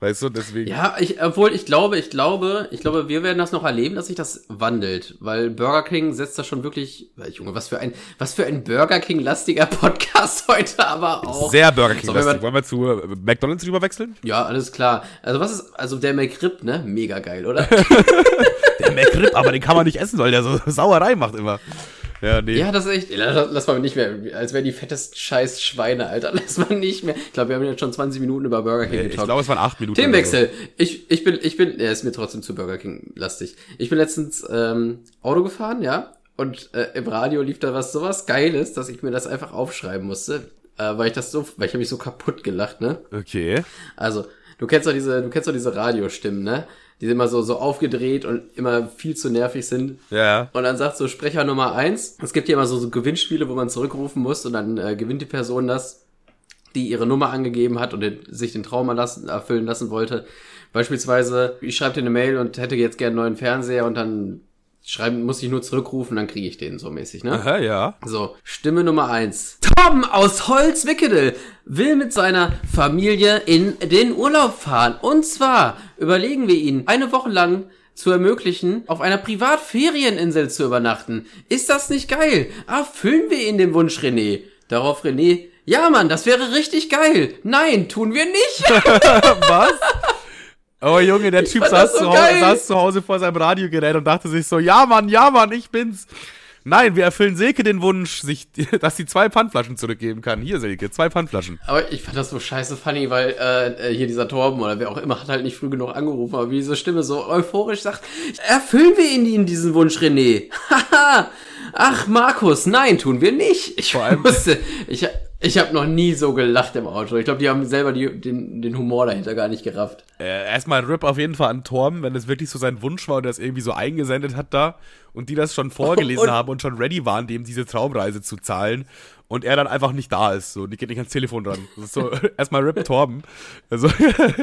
Weißt du, deswegen. Ja, ich, obwohl ich glaube, ich glaube, ich glaube, wir werden das noch erleben, dass sich das wandelt, weil Burger King setzt da schon wirklich, Junge, was für ein, was für ein Burger King lastiger Podcast *laughs* heute aber auch. Sehr Burger King lastig. Wollen wir zu äh, McDonald's rüberwechseln? Ja, alles klar. Also was ist, also der McRib, ne? Mega geil, oder? *laughs* der McRib, aber den kann man nicht essen, weil der so Sauerei macht immer. Ja, nee. Ja, das ist echt, lass mal nicht mehr, als wären die fettesten scheiß Schweine, Alter. *laughs* Lass mal nicht mehr. Ich glaube, wir haben jetzt schon 20 Minuten über Burger King nee, getalkt. Ich glaube, es waren 8 Minuten. Themenwechsel. So. Ich, ich bin, ich bin, er ist mir trotzdem zu Burger King lastig. Ich bin letztens ähm, Auto gefahren, ja, und äh, im Radio lief da was sowas Geiles, dass ich mir das einfach aufschreiben musste, äh, weil ich das so, weil ich habe mich so kaputt gelacht, ne? Okay. Also, du kennst doch diese, du kennst doch diese Radiostimmen, ne? Die immer so, so aufgedreht und immer viel zu nervig sind. Ja. Und dann sagt so Sprecher Nummer eins, es gibt hier immer so, so Gewinnspiele, wo man zurückrufen muss und dann äh, gewinnt die Person das. die ihre Nummer angegeben hat und den, sich den Traum erlassen, erfüllen lassen wollte. Beispielsweise, ich schreibe dir eine Mail und hätte jetzt gerne einen neuen Fernseher und dann schreiben, muss ich nur zurückrufen, dann kriege ich den so mäßig, ne? Aha, ja. So, Stimme Nummer eins. Tom aus Holzwickedel will mit seiner Familie in den Urlaub fahren. Und zwar überlegen wir ihn eine Woche lang zu ermöglichen, auf einer Privatferieninsel zu übernachten. Ist das nicht geil? Erfüllen wir ihn den Wunsch, René. Darauf René, ja Mann, das wäre richtig geil. Nein, tun wir nicht. *laughs* Was? Oh Junge, der Typ saß, so zu Hause, saß zu Hause vor seinem Radiogerät und dachte sich so, ja Mann, ja Mann, ich bin's. Nein, wir erfüllen Silke den Wunsch, sich, *laughs* dass sie zwei Pfandflaschen zurückgeben kann. Hier, Silke, zwei Pfandflaschen. Aber ich fand das so scheiße funny, weil äh, äh, hier dieser Torben oder wer auch immer hat halt nicht früh genug angerufen, aber wie diese Stimme so euphorisch sagt, erfüllen wir ihn ihn diesen Wunsch, René. Haha. *laughs* Ach, Markus, nein, tun wir nicht. Ich Vor allem- musste, ich, ich habe noch nie so gelacht im Auto. Ich glaube, die haben selber die, den, den Humor dahinter gar nicht gerafft. Äh, erstmal Rip auf jeden Fall an Torben, wenn es wirklich so sein Wunsch war und er es irgendwie so eingesendet hat da und die das schon vorgelesen Und- haben und schon ready waren, dem diese Traumreise zu zahlen und er dann einfach nicht da ist. So, die geht nicht ans Telefon dran. Das ist so, *laughs* *laughs* erstmal Rip Torben. Also,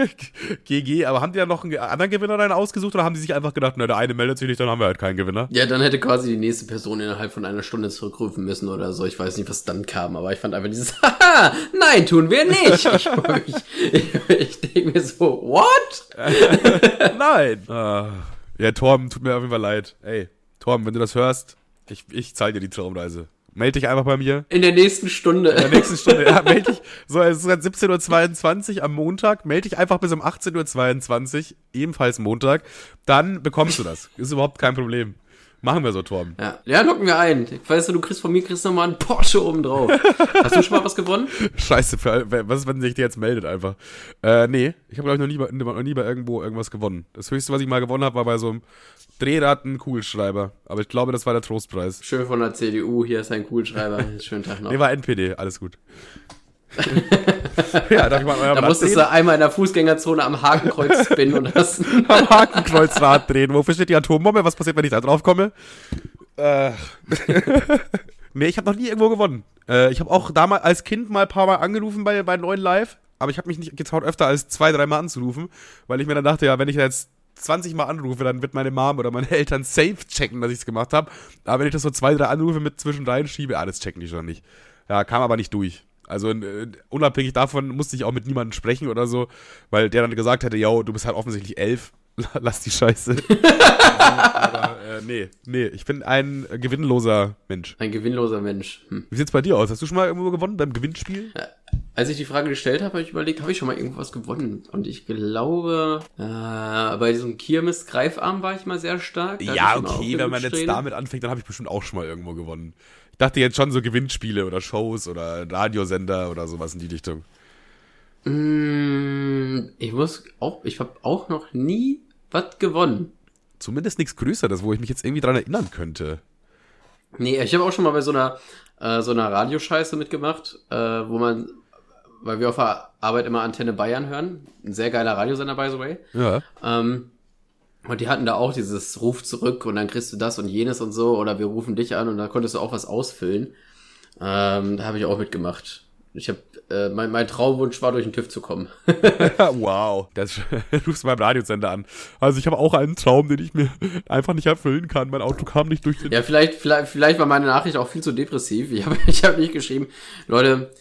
*laughs* GG, aber haben die dann noch einen anderen Gewinner dann ausgesucht oder haben die sich einfach gedacht, na, der eine meldet sich nicht, dann haben wir halt keinen Gewinner? Ja, dann hätte quasi die nächste Person innerhalb von einer Stunde zurückrufen müssen oder so. Ich weiß nicht, was dann kam, aber ich fand einfach dieses Haha, nein, tun wir nicht. Ich, ich, ich, ich denke mir so, what? Nein! Ah. Ja, Torben, tut mir auf jeden Fall leid. Ey, Torben, wenn du das hörst, ich, ich zahle dir die Traumreise. Meld dich einfach bei mir. In der nächsten Stunde. In der nächsten Stunde. Ja, *laughs* meld dich. So, es ist gerade 17.22 Uhr am Montag. Meld dich einfach bis um 18.22 Uhr, ebenfalls Montag. Dann bekommst du das. Ist überhaupt kein Problem. Machen wir so, Torben. Ja, ja locken wir ein. Weißt du, du kriegst von mir kriegst noch mal einen Porsche oben drauf. *laughs* Hast du schon mal was gewonnen? Scheiße, was ist, wenn sich der jetzt meldet einfach? Äh, nee, ich habe, glaube ich, noch nie, bei, noch nie bei irgendwo irgendwas gewonnen. Das höchste, was ich mal gewonnen habe, war bei so einem Drehraten-Kugelschreiber. Aber ich glaube, das war der Trostpreis. Schön von der CDU, hier ist ein Kugelschreiber. Schönen Tag noch. Nee, war NPD, alles gut. *laughs* *laughs* ja, darf ich mal an Da musstest du einmal in der Fußgängerzone am Hakenkreuz spinnen und *laughs* hast am Hakenkreuzrad drehen. Wofür steht die Atombombe? Was passiert, wenn ich da drauf komme? Äh. *laughs* nee, ich habe noch nie irgendwo gewonnen. Äh, ich habe auch damals als Kind mal ein paar Mal angerufen bei, bei neuen Live, aber ich habe mich nicht getraut, öfter als zwei, drei Mal anzurufen, weil ich mir dann dachte, ja, wenn ich jetzt 20 Mal anrufe, dann wird meine Mom oder meine Eltern safe checken, dass ich es gemacht habe. Aber wenn ich das so zwei, drei Anrufe mit zwischendrin schiebe, alles checken die schon nicht. Ja, kam aber nicht durch. Also äh, unabhängig davon musste ich auch mit niemandem sprechen oder so, weil der dann gesagt hätte, yo, du bist halt offensichtlich elf, *laughs* lass die Scheiße. *laughs* aber äh, nee, nee, ich bin ein äh, gewinnloser Mensch. ein gewinnloser Mensch. Hm. Wie sieht's bei dir aus? Hast du schon mal irgendwo gewonnen beim Gewinnspiel? Als ich die Frage gestellt habe, habe ich überlegt, habe ich schon mal irgendwas gewonnen? Und ich glaube, äh, bei diesem Kirmes-Greifarm war ich mal sehr stark. Da Ja, okay, wenn man jetzt damit anfängt, dann habe ich bestimmt auch schon mal irgendwo gewonnen. Ich dachte jetzt schon so Gewinnspiele oder Shows oder Radiosender oder sowas in die Richtung. Mm, Ich muss auch, ich habe auch noch nie was gewonnen. Zumindest nichts Größeres, wo ich mich jetzt irgendwie dran erinnern könnte. Nee, ich habe auch schon mal bei so einer, äh, so einer Radioscheiße mitgemacht, äh, wo man, weil wir auf der Arbeit immer Antenne Bayern hören. Ein sehr geiler Radiosender, by the way. Ja. Ähm, und die hatten da auch dieses Ruf zurück und dann kriegst du das und jenes und so oder wir rufen dich an und da konntest du auch was ausfüllen. Ähm, da habe ich auch mitgemacht. Ich habe äh, mein, mein Traumwunsch war durch den TÜV zu kommen. *laughs* *laughs* wow. Das *laughs* rufst du beim Radiosender an. Also ich habe auch einen Traum, den ich mir einfach nicht erfüllen kann. Mein Auto kam nicht durch den. ja, vielleicht, vielleicht, vielleicht war meine Nachricht auch viel zu depressiv. Ich habe ich hab nicht geschrieben, Leute,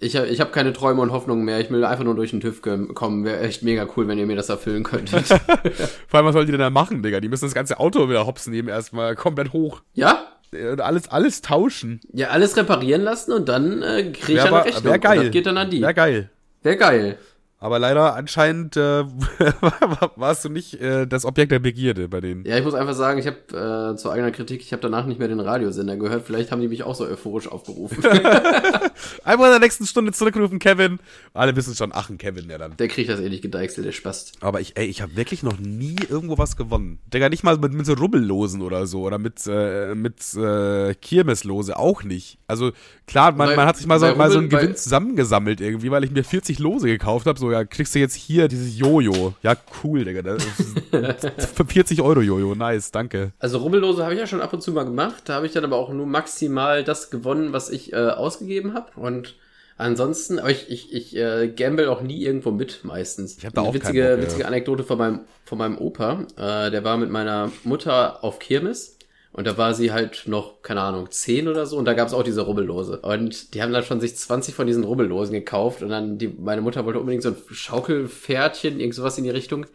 ich habe ich hab keine Träume und Hoffnungen mehr. Ich will einfach nur durch den TÜV kommen. Wäre echt mega cool, wenn ihr mir das erfüllen könntet. *laughs* Vor allem, was sollen die denn da machen, Digga? Die müssen das ganze Auto wieder hopsen nehmen erstmal komplett hoch. ja? Äh, Alles, alles tauschen. Ja, alles reparieren lassen und dann äh, krieg ich Wär eine Rechnung. wär Und geil. Das geht dann an die. Wäre geil. Wäre geil. Aber leider anscheinend äh, *laughs* warst du nicht äh, das Objekt der Begierde bei denen. Ja, ich muss einfach sagen, ich habe äh, zur eigener Kritik, ich habe danach nicht mehr den Radiosender gehört. Vielleicht haben die mich auch so euphorisch aufgerufen. *laughs* Einfach in der nächsten Stunde zurückrufen, Kevin. Alle wissen schon, ach, ein Kevin, der dann. der kriegt das eh nicht gedeichselt, der Spast. Aber ich, ey, ich habe wirklich noch nie irgendwo was gewonnen. Digga, nicht mal mit, mit so Rubbellosen oder so oder mit, äh, mit äh, Kirmeslose, auch nicht. Also klar, man, Bei- man hat sich mal so, mal so einen Gewinn zusammengesammelt irgendwie, weil ich mir 40 Lose gekauft habe. So, ja, kriegst du jetzt hier dieses Jojo. Ja, cool, Digga. Das ist *laughs* für 40 Euro Jojo, nice, danke. Also Rubbellose habe ich ja schon ab und zu mal gemacht. Da habe ich dann aber auch nur maximal das gewonnen, was ich äh, ausgegeben habe. Und Ansonsten, aber ich, ich, ich äh, gamble auch nie irgendwo mit meistens. Ich habe da auch witzige, Bock, witzige Anekdote von meinem, von meinem Opa. Äh, der war mit meiner Mutter auf Kirmes. Und da war sie halt noch, keine Ahnung, zehn oder so. Und da gab es auch diese Rubbellose. Und die haben dann schon sich 20 von diesen Rubbellosen gekauft. Und dann, die, meine Mutter wollte unbedingt so ein Schaukelpferdchen, irgend sowas in die Richtung.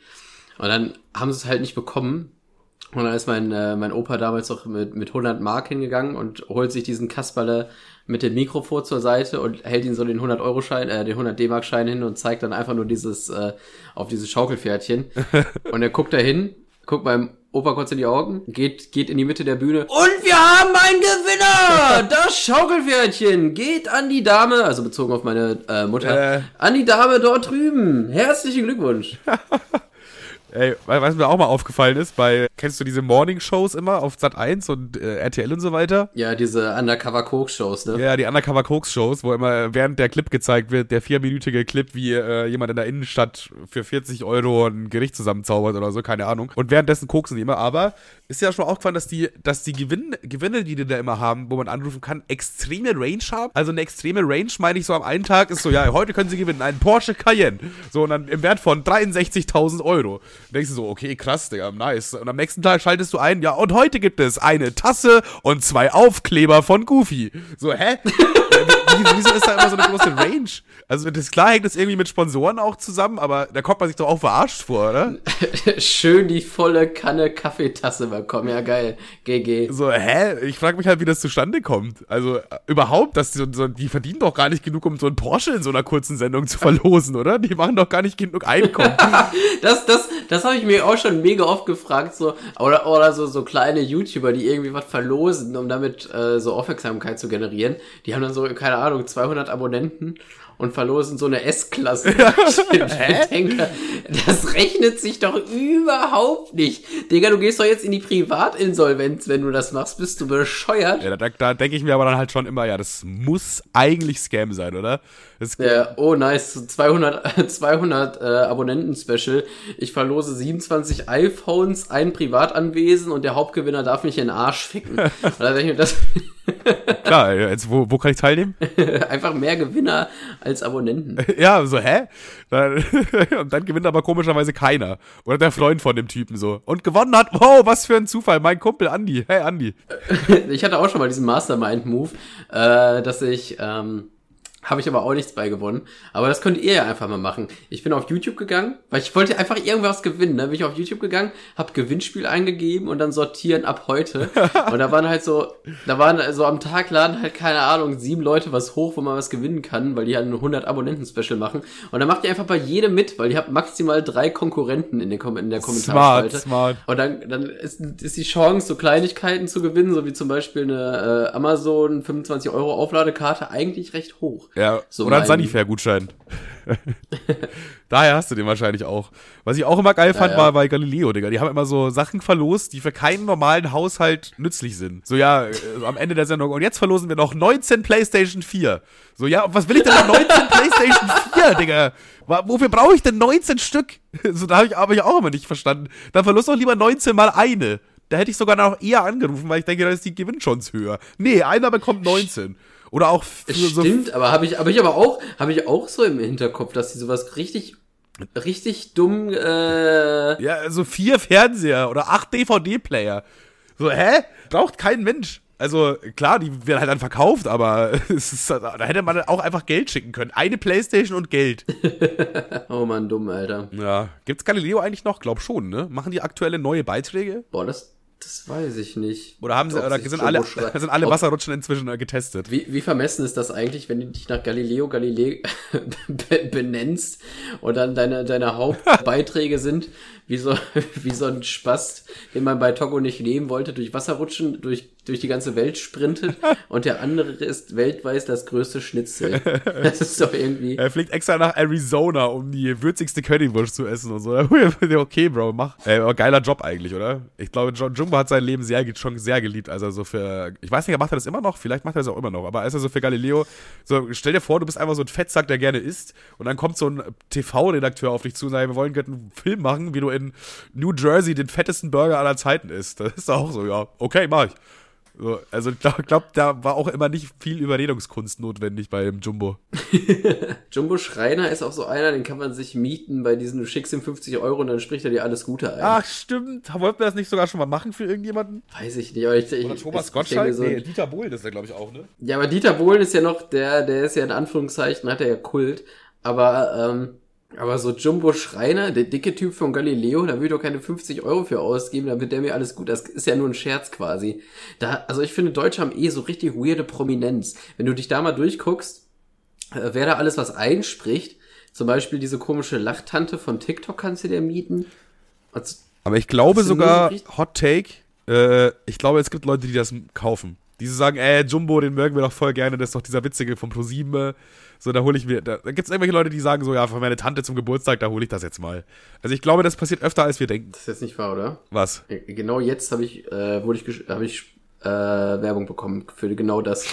Und dann haben sie es halt nicht bekommen. Und dann ist mein, äh, mein Opa damals noch mit, mit 100 Mark hingegangen und holt sich diesen Kasperle mit dem Mikrofon zur Seite und hält ihn so den 100 Euro Schein, äh, den 100 D-Mark Schein hin und zeigt dann einfach nur dieses, äh, auf dieses Schaukelpferdchen. *laughs* und er guckt da hin, guckt beim Opa kurz in die Augen, geht, geht in die Mitte der Bühne. Und wir haben einen Gewinner! *laughs* Das Schaukelpferdchen geht an die Dame, also bezogen auf meine äh, Mutter, Äh. an die Dame dort drüben. Herzlichen Glückwunsch. *laughs* Ey, was mir auch mal aufgefallen ist, bei, kennst du diese Morning-Shows immer auf Sat 1 und äh, RTL und so weiter? Ja, diese Undercover-Coke-Shows, ne? Ja, die Undercover Koks Shows, wo immer während der Clip gezeigt wird, der vierminütige Clip, wie äh, jemand in der Innenstadt für 40 Euro ein Gericht zusammenzaubert oder so, keine Ahnung. Und währenddessen koksen die immer, aber ist ja schon aufgefallen, dass die, dass die Gewinn, Gewinne, die die da immer haben, wo man anrufen kann, extreme Range haben. Also eine extreme Range meine ich so am einen Tag ist so, ja, heute können sie gewinnen, einen Porsche Cayenne. So, und dann im Wert von 63.000 Euro. Denkst du so, okay, krass, Digga, nice. Und am nächsten Tag schaltest du ein, ja, und heute gibt es eine Tasse und zwei Aufkleber von Goofy. So, hä? *laughs* Wie- Wieso ist da immer so eine große Range? Also das klar hängt das irgendwie mit Sponsoren auch zusammen, aber da kommt man sich doch auch verarscht vor, oder? *laughs* Schön die volle Kanne Kaffeetasse bekommen. Ja, geil. GG. So, hä? Ich frage mich halt, wie das zustande kommt. Also äh, überhaupt, dass die, so, die verdienen doch gar nicht genug, um so einen Porsche in so einer kurzen Sendung zu verlosen, oder? Die machen doch gar nicht genug Einkommen. *laughs* Das, das, das habe ich mir auch schon mega oft gefragt, so, oder, oder so, so kleine YouTuber, die irgendwie was verlosen, um damit äh, so Aufmerksamkeit zu generieren. Die haben dann so, keine Ahnung, 200 Abonnenten und verlosen so eine S-Klasse. *laughs* *laughs* ich denke, das rechnet sich doch überhaupt nicht. Digga, du gehst doch jetzt in die Privatinsolvenz, wenn du das machst. Bist du bescheuert? ja, da, da denke ich mir aber dann halt schon immer, ja, das muss eigentlich Scam sein, oder? Ja, oh nice, 200, 200 *laughs* äh, Abonnenten-Special. Ich verlose 27 iPhones, ein Privatanwesen und der Hauptgewinner darf mich in den Arsch ficken. *laughs* Da denke ich mir, das *laughs* Klar, jetzt, wo, wo kann ich teilnehmen? einfach mehr Gewinner als Abonnenten. Ja, so, hä? Dann, und dann gewinnt aber komischerweise keiner. Oder der Freund von dem Typen so. Und gewonnen hat, wow, was für ein Zufall, mein Kumpel Andi. Hey, Andi. Ich hatte auch schon mal diesen Mastermind-Move, äh, dass ich, ähm, habe ich aber auch nichts bei gewonnen. Aber das könnt ihr ja einfach mal machen. Ich bin auf YouTube gegangen, weil ich wollte einfach irgendwas gewinnen. Da bin ich auf YouTube gegangen, habe Gewinnspiel eingegeben und dann sortieren ab heute. *laughs* Und da waren halt so, da waren so am Tag laden halt keine Ahnung sieben Leute was hoch, wo man was gewinnen kann, weil die halt ein 100 Abonnenten-Special machen. Und dann macht ihr einfach bei jedem mit, weil ihr habt maximal drei Konkurrenten in, den, Kom in der Kommentarspalte. Smart, smart. Und dann, dann ist, ist die Chance, so Kleinigkeiten zu gewinnen, so wie zum Beispiel eine äh, Amazon 25 Euro Aufladekarte, eigentlich recht hoch. Ja, So oder ein Sanifair-Gutschein. *laughs* Daher hast du den wahrscheinlich auch. Was ich auch immer geil fand, Ja, ja. war bei Galileo, Digga. Die haben immer so Sachen verlost, die für keinen normalen Haushalt nützlich sind. So, ja, äh, am Ende der Sendung. Und jetzt verlosen wir noch 19 PlayStation 4. So, ja, was will ich denn mit 19 PlayStation 4, Digga? Wofür brauche ich denn 19 Stück? *laughs* So, da habe ich, hab ich auch immer nicht verstanden. Dann verlust doch lieber 19 mal eine. Da hätte ich sogar noch eher angerufen, weil ich denke, da ist die Gewinnchance höher. Nee, einer bekommt 19. Oder auch für so Stimmt, aber habe ich, habe ich aber auch, habe ich auch so im Hinterkopf, dass die sowas richtig, richtig dumm, äh, Ja, so vier Fernseher oder acht DVD-Player. So, hä? Braucht kein Mensch. Also, klar, die werden halt dann verkauft, aber *laughs* ist, da hätte man auch einfach Geld schicken können. Eine Playstation und Geld. *laughs* oh man, dumm, Alter. Ja. Gibt's Galileo eigentlich noch? Glaub schon, ne? Machen die aktuelle neue Beiträge? Boah, das, das weiß ich nicht. Oder haben sie, Ob oder sind alle, *laughs* sind alle ob- Wasserrutschen inzwischen äh, getestet? Wie, wie vermessen ist das eigentlich, wenn du dich nach Galileo Galilei *laughs* be benennst und dann deine, deine Hauptbeiträge *laughs* sind, wie so, wie so ein Spast, den man bei Togo nicht nehmen wollte, durch Wasserrutschen, durch, durch die ganze Welt sprintet *laughs* und der andere ist weltweit das größte Schnitzel. *laughs* Das ist doch irgendwie. Er fliegt extra nach Arizona, um die würzigste Currywurst zu essen und so. *laughs* okay, Bro, mach. Aber geiler Job eigentlich, oder? Ich glaube, John Jumbo hat sein Leben sehr, schon sehr geliebt, als er so für, ich weiß nicht, macht er das immer noch? Vielleicht macht er das auch immer noch, aber als er so für Galileo, so, stell dir vor, du bist einfach so ein Fettsack, der gerne isst und dann kommt so ein TV-Redakteur auf dich zu und sagt, wir wollen gerne einen Film machen, wie du in New Jersey den fettesten Burger aller Zeiten isst. Das ist auch so, ja, okay, mach ich. So, also ich glaube, glaub, da war auch immer nicht viel Überredungskunst notwendig beim Jumbo. *laughs* Jumbo Schreiner ist auch so einer, den kann man sich mieten bei diesen, du schickst ihm 50 Euro und dann spricht er dir alles Gute ein. Ach, stimmt. Wollten wir das nicht sogar schon mal machen für irgendjemanden? Weiß ich nicht, aber ich, ich Oder Thomas Gottschalk? so, nee, Dieter Bohlen ist der, glaube ich, auch, ne? Ja, aber Dieter Bohlen ist ja noch der, der ist ja in Anführungszeichen, hat er ja Kult, aber, ähm, aber so Jumbo Schreiner, der dicke Typ von Galileo, da will ich doch keine 50 Euro für ausgeben, damit der mir alles gut, das ist ja nur ein Scherz quasi. Da, also ich finde, Deutsche haben eh so richtig weirde Prominenz. Wenn du dich da mal durchguckst, äh, wer da alles was einspricht, zum Beispiel diese komische Lachtante von TikTok kannst du dir mieten. Also, Aber ich glaube sogar, Hot Take, äh, ich glaube, es gibt Leute, die das kaufen. Die so sagen, ey, Jumbo, den mögen wir doch voll gerne, das ist doch dieser Witzige vom ProSieben. So, da hole ich mir, da, da gibt es irgendwelche Leute, die sagen so, ja, für meine Tante zum Geburtstag, da hole ich das jetzt mal. Also ich glaube, das passiert öfter, als wir denken. das ist jetzt nicht wahr, oder? Was? Äh, Genau jetzt habe ich, äh, wurde ich, habe ich äh, Werbung bekommen für genau das.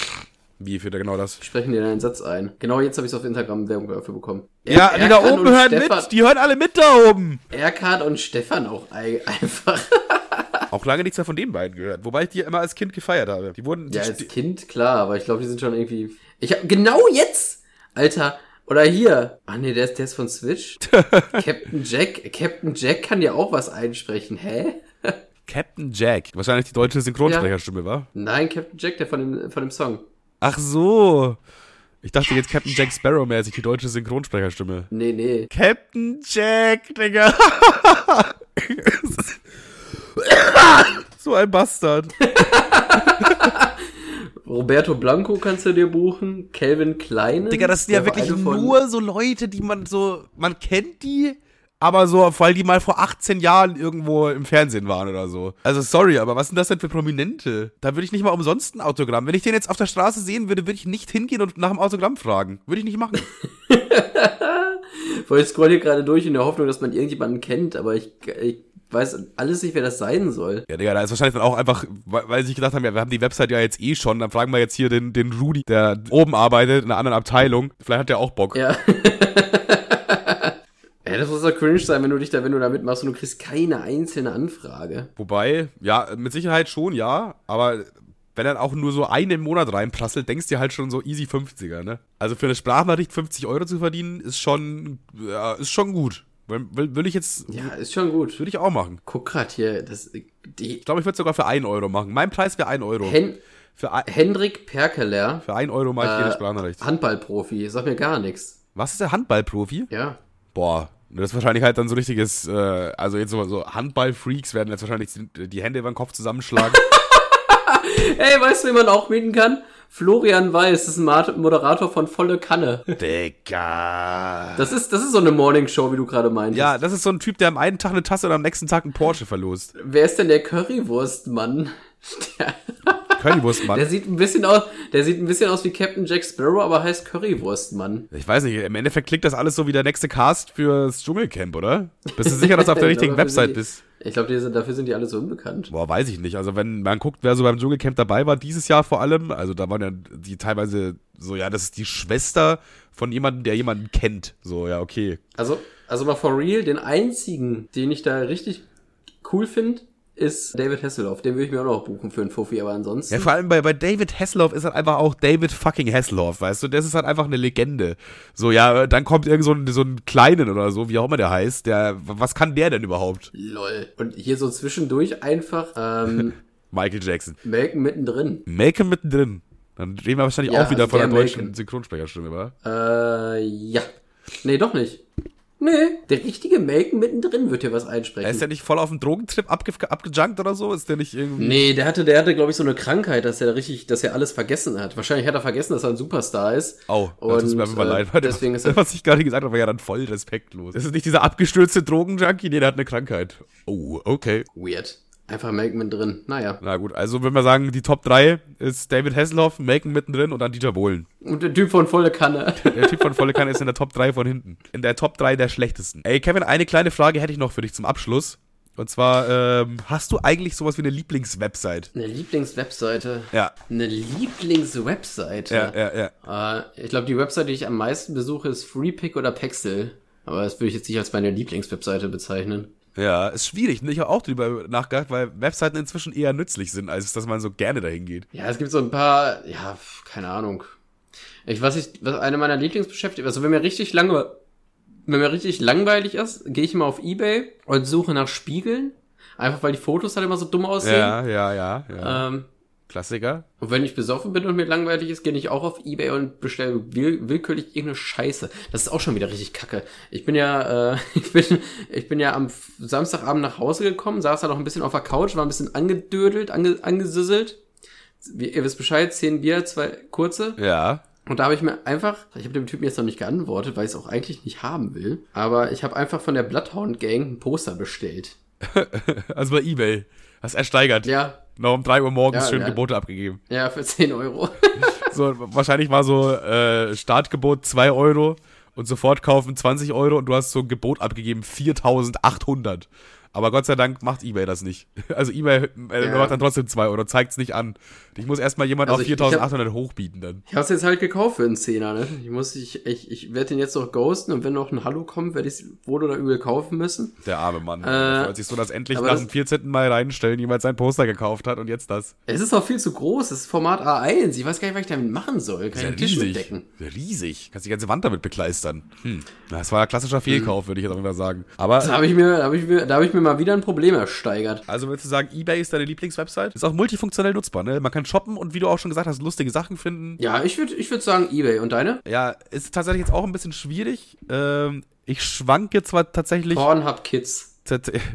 Wie für genau das? Ich spreche dir deinen Satz ein. Genau jetzt habe ich auf Instagram Werbung dafür bekommen. Ja, Er- die da Erkan oben und hören Stefan, mit, die hören alle mit da oben. Erkan und Stefan auch ei- *laughs* einfach. Auch lange nichts mehr von den beiden gehört. Wobei ich die immer als Kind gefeiert habe. Die wurden, die Ja, als Kind, klar, aber ich glaube, die sind schon irgendwie. Ich hab, genau jetzt! Alter, oder hier. Ah nee, der ist, der ist von Switch. *laughs* Captain Jack. Captain Jack kann ja auch was einsprechen, hä? Captain Jack. Wahrscheinlich die deutsche Synchronsprecherstimme, war? Nein, Captain Jack, der von dem, von dem Song. Ach so. Ich dachte jetzt Captain Jack Sparrow mäßig, die deutsche Synchronsprecherstimme. Nee, nee. Captain Jack, Digga. *laughs* *laughs* so ein Bastard. *laughs* Roberto Blanco kannst du dir buchen. Calvin Klein. Digga, das sind ja wirklich nur so Leute, die man so, man kennt die, aber so, weil die mal vor 18 Jahren irgendwo im Fernsehen waren oder so. Also sorry, aber was sind das denn für Prominente? Da würde ich nicht mal umsonst ein Autogramm. Wenn ich den jetzt auf der Straße sehen würde, würde ich nicht hingehen und nach dem Autogramm fragen. Würde ich nicht machen. *laughs* Weil ich scroll hier gerade durch in der Hoffnung, dass man irgendjemanden kennt, aber ich, ich weiß alles nicht, wer das sein soll. Ja, Digga, da ist wahrscheinlich dann auch einfach, weil weil sie sich gedacht haben, ja, wir haben die Website ja jetzt eh schon, dann fragen wir jetzt hier den, den Rudi, der oben arbeitet, in einer anderen Abteilung. Vielleicht hat der auch Bock. Ja. *laughs* ja, das muss doch cringe sein, wenn du dich da, wenn du da mitmachst und du kriegst keine einzelne Anfrage. Wobei, ja, mit Sicherheit schon, ja, aber wenn dann auch nur so einen im Monat reinprasselt, denkst du dir halt schon so easy 50er, ne? Also für eine Sprachnachricht 50 Euro zu verdienen, ist schon, ja, ist schon gut. Will, will, will ich jetzt, Ja, ist schon gut. würde ich auch machen. Guck grad hier, das, die, Ich glaube, ich würde sogar für 1 Euro machen. Mein Preis wäre 1 Euro. Hen, Für, ein- Hendrik Perkeler, für 1 Euro mache ich jede Äh, Sprachnachricht. Handballprofi, sag mir gar nichts. Was ist der Handballprofi? Ja. Boah, das ist wahrscheinlich halt dann so richtiges, äh, also jetzt so, so Handballfreaks werden jetzt wahrscheinlich die Hände über den Kopf zusammenschlagen. *laughs* *laughs* Ey, weißt du, wie man auch mieten kann? Florian Weiß, das ist ein Moderator von Volle Kanne. Digga. Das ist, das ist so eine Morningshow, wie du gerade meintest. Ja, das ist so ein Typ, der am einen Tag eine Tasse und am nächsten Tag einen Porsche verlost. Wer ist denn der Currywurstmann? *laughs* Der, Currywurstmann. der sieht ein bisschen aus, der sieht ein bisschen aus wie Captain Jack Sparrow, aber heißt Currywurstmann. Ich weiß nicht, im Endeffekt klingt das alles so wie der nächste Cast fürs Dschungelcamp, oder? Bist du sicher, dass du auf der *laughs* Ich richtigen Website bist? Ich glaube, dafür sind die alle so unbekannt. Boah, weiß ich nicht. Also wenn man guckt, wer so beim Dschungelcamp dabei war, dieses Jahr vor allem, also da waren ja die teilweise so, ja, das ist die Schwester von jemandem, der jemanden kennt. So, ja, okay. Also, also mal for real, den einzigen, den ich da richtig cool finde, ist David Hasselhoff. Den würde ich mir auch noch buchen für einen Fuffi, aber ansonsten. Ja, vor allem bei, bei David Hasselhoff ist halt einfach auch David fucking Hasselhoff, weißt du? Das ist halt einfach eine Legende. So, ja, dann kommt irgend so ein, so ein Kleinen oder so, wie auch immer der heißt, der, was kann der denn überhaupt? Lol. Und hier so zwischendurch einfach ähm, *laughs* Michael Jackson. Malcolm mittendrin. Malcolm mittendrin. Dann reden wir wahrscheinlich Ja, auch wieder also von der der deutschen. Synchronsprecherstimme, wa? Äh, ja. Nee, doch nicht. Nee, der richtige Malcolm mittendrin wird hier was einsprechen. Er ist ja nicht voll auf dem Drogentrip abge abgejunkt oder so? Ist der nicht irgendwie. Nee, der hatte, der hatte, glaube ich, so eine Krankheit, dass er richtig, dass er alles vergessen hat. Wahrscheinlich hat er vergessen, dass er ein Superstar ist. Oh, das Und, tut mir einfach äh, leid. weil deswegen das, ist er- was ich gerade gesagt habe, war ja dann voll respektlos. Das ist nicht dieser abgestürzte Drogenjunkie, nee, der hat eine Krankheit. Oh, okay. Weird. Einfach Malcolm mittendrin. Naja. Na gut, also wenn wir sagen, die Top 3 ist David Hasselhoff, Macon mittendrin und dann Dieter Bohlen. Und der Typ von volle Kanne. *laughs* Der Typ von Volle Kanne ist in der Top 3 von hinten. In der Top 3 der schlechtesten. Ey, Kevin, eine kleine Frage hätte ich noch für dich zum Abschluss. Und zwar, ähm, hast du eigentlich sowas wie eine Lieblingswebsite? Eine Lieblingswebseite. Ja. Eine Lieblingswebseite. Ja, ja, ja. Äh, ich glaube, die Webseite, die ich am meisten besuche, ist FreePick oder Pexel. Aber das würde ich jetzt nicht als meine Lieblingswebseite bezeichnen. Ja, ist schwierig. Ich habe auch drüber nachgedacht, weil Webseiten inzwischen eher nützlich sind, als dass man so gerne dahin geht. Ja, es gibt so ein paar, ja, keine Ahnung. Ich was ich, was eine meiner Lieblingsbeschäftigungen, also wenn mir richtig lange, wenn mir richtig langweilig ist, gehe ich mal auf Ebay und suche nach Spiegeln. Einfach weil die Fotos halt immer so dumm aussehen. Ja, ja, ja. ja. Ähm, Klassiker. und wenn ich besoffen bin und mir langweilig ist, gehe ich auch auf Ebay und bestelle will, willkürlich irgendeine Scheiße. Das ist auch schon wieder richtig kacke. Ich bin ja, äh, *laughs* ich bin, ich bin ja am Samstagabend nach Hause gekommen, saß da noch ein bisschen auf der Couch, war ein bisschen angedödelt, ange, angesüsselt. Wie, ihr wisst Bescheid, zehn Bier, zwei kurze. Ja. Und da habe ich mir einfach, ich habe dem Typen jetzt noch nicht geantwortet, weil ich es auch eigentlich nicht haben will, aber ich habe einfach von der Bloodhound Gang ein Poster bestellt. *laughs* Also bei Ebay. Hast ersteigert. Ja, Noch um 3 Uhr morgens Ja, schön ja. Gebote abgegeben. ja, für 10 Euro. *laughs* So, wahrscheinlich war so äh, Startgebot 2 Euro und sofort kaufen 20 Euro und du hast so ein Gebot abgegeben 4800. Aber Gott sei Dank macht Ebay das nicht. *laughs* Also Ebay äh, Ja. macht dann trotzdem 2 Euro, zeigt's nicht an. Ich muss erstmal jemand Also auf ich- ich hab- 4800 hochbieten dann. Ich habe es jetzt halt gekauft für einen Zehner, ne? Ich muss, ich, ich, ich werde den jetzt noch ghosten und wenn noch ein Hallo kommt, werde ich es wohl oder übel kaufen müssen. Der arme Mann. Äh, freut sich so, dass endlich nach das- dem 14. Mal reinstellen jemand sein Poster gekauft hat und jetzt das. Es ist auch viel zu groß, es ist Format A1. Ich weiß gar nicht, was ich damit machen soll. Kann ich den Tisch riesig. mitdecken. Riesig. Kannst die ganze Wand damit bekleistern. Hm. Das war ein klassischer Fehlkauf, würde ich jetzt auch mal sagen. Aber Da habe ich mir, da habe ich mir, da habe ich mir mal wieder ein Problem ersteigert. Also würdest du sagen, eBay ist deine Lieblingswebsite? Ist auch multifunktionell nutzbar, ne? Man kann shoppen und wie du auch schon gesagt hast, lustige Sachen finden. Ja, ich würde, ich würde sagen eBay. Und deine? Ja, ist tatsächlich jetzt auch ein bisschen schwierig. Ähm, ich schwanke zwar tatsächlich. Pornhub Kids.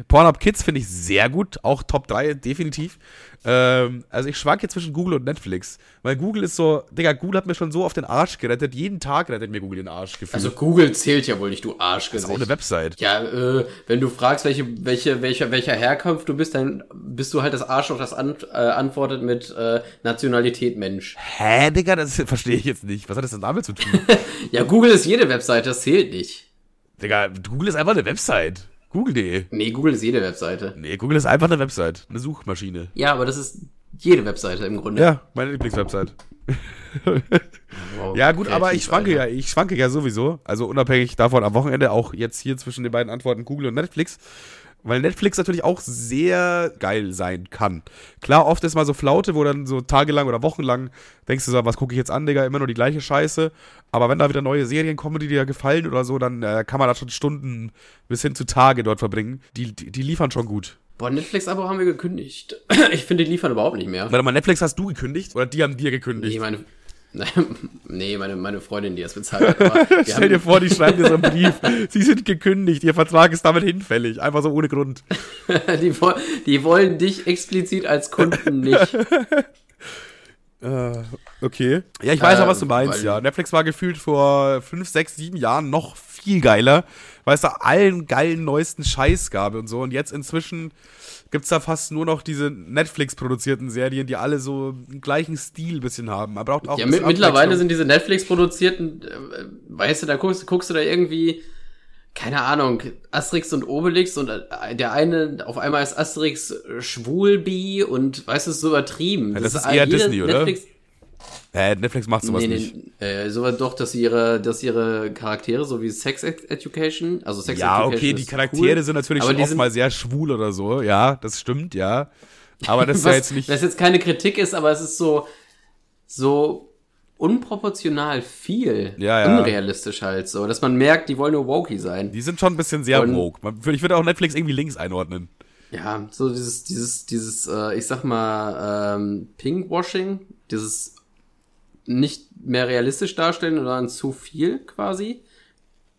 Pornhub Kids finde ich sehr gut, auch Top 3, definitiv. Ähm, also ich schwanke zwischen Google und Netflix. Weil Google ist so, Digga, Google hat mir schon so auf den Arsch gerettet. Jeden Tag rettet mir Google den Arsch gefühlt. Also Google zählt ja wohl nicht, du Arschgesicht. ist auch eine Website. Ja, äh, wenn du fragst, welche, welche, welcher, welcher Herkunft du bist, dann bist du halt das Arschloch, das an, äh, antwortet mit äh, Nationalität Mensch. Hä, Digga, das *laughs* verstehe ich jetzt nicht. Was hat das denn damit zu tun? *laughs* Ja, Google ist jede Webseite, das zählt nicht. Digga, Google ist einfach eine Website. Google.de. Nee, Google ist jede Webseite. Nee, Google ist einfach eine Website. Eine Suchmaschine. Ja, aber das ist jede Webseite im Grunde. Ja, meine Lieblingswebsite. Wow, Ja, gut, aber ich schwanke Alter. ja, ich schwanke ja sowieso. Also unabhängig davon am Wochenende auch jetzt hier zwischen den beiden Antworten Google und Netflix. Weil Netflix natürlich auch sehr geil sein kann. Klar, oft ist mal so Flaute, wo dann so tagelang oder wochenlang denkst du so, was gucke ich jetzt an, Digga, immer nur die gleiche Scheiße. Aber wenn da wieder neue Serien kommen, die dir gefallen oder so, dann äh, kann man da schon Stunden bis hin zu Tage dort verbringen. Die, die, die liefern schon gut. Boah, Netflix-Abo haben wir gekündigt. *clears throat* Ich finde, die liefern überhaupt nicht mehr. Warte mal, Netflix hast du gekündigt oder die haben dir gekündigt? Nee, meine, *laughs* nee, meine, meine Freundin, die das bezahlt hat. *laughs* Stell dir vor, die schreiben dir so einen Brief. Sie sind gekündigt, ihr Vertrag ist damit hinfällig. Einfach so ohne Grund. *laughs* die, die wollen dich explizit als Kunden nicht. Äh, okay. Ja, ich weiß Äh, ja, was du meinst, weil- ja. Netflix war gefühlt vor fünf, sechs, sieben Jahren noch viel geiler, weil es da allen geilen neuesten Scheiß gab und so. Und jetzt inzwischen gibt's da fast nur noch diese Netflix-produzierten Serien, die alle so einen gleichen Stil bisschen haben. Man braucht auch Ja, mittlerweile sind diese Netflix-produzierten, äh, weißt du, da guckst, guckst du da irgendwie, keine Ahnung, Asterix und Obelix und äh, der eine, auf einmal ist Asterix äh, schwulbi und weißt du, es ist so übertrieben. Ja, das ist äh, eher Disney, oder? Netflix, Äh, Netflix macht sowas nee, nicht. nee, äh, sowas doch, dass ihre, dass ihre Charaktere, so wie Sex Education, also Sex Ja, Education okay, die ist Charaktere cool, sind natürlich schon oft mal sehr schwul oder so. Ja, das stimmt, ja. Aber das ist ja jetzt nicht. Das jetzt keine Kritik ist, aber es ist so, so unproportional viel. Ja, ja. Unrealistisch halt so, dass man merkt, die wollen nur wokey sein. Die sind schon ein bisschen sehr Und- woke. Man- Ich würde auch Netflix irgendwie links einordnen. Ja, so dieses, dieses, dieses, äh, ich sag mal, ähm, Pinkwashing, dieses nicht mehr realistisch darstellen oder zu viel quasi,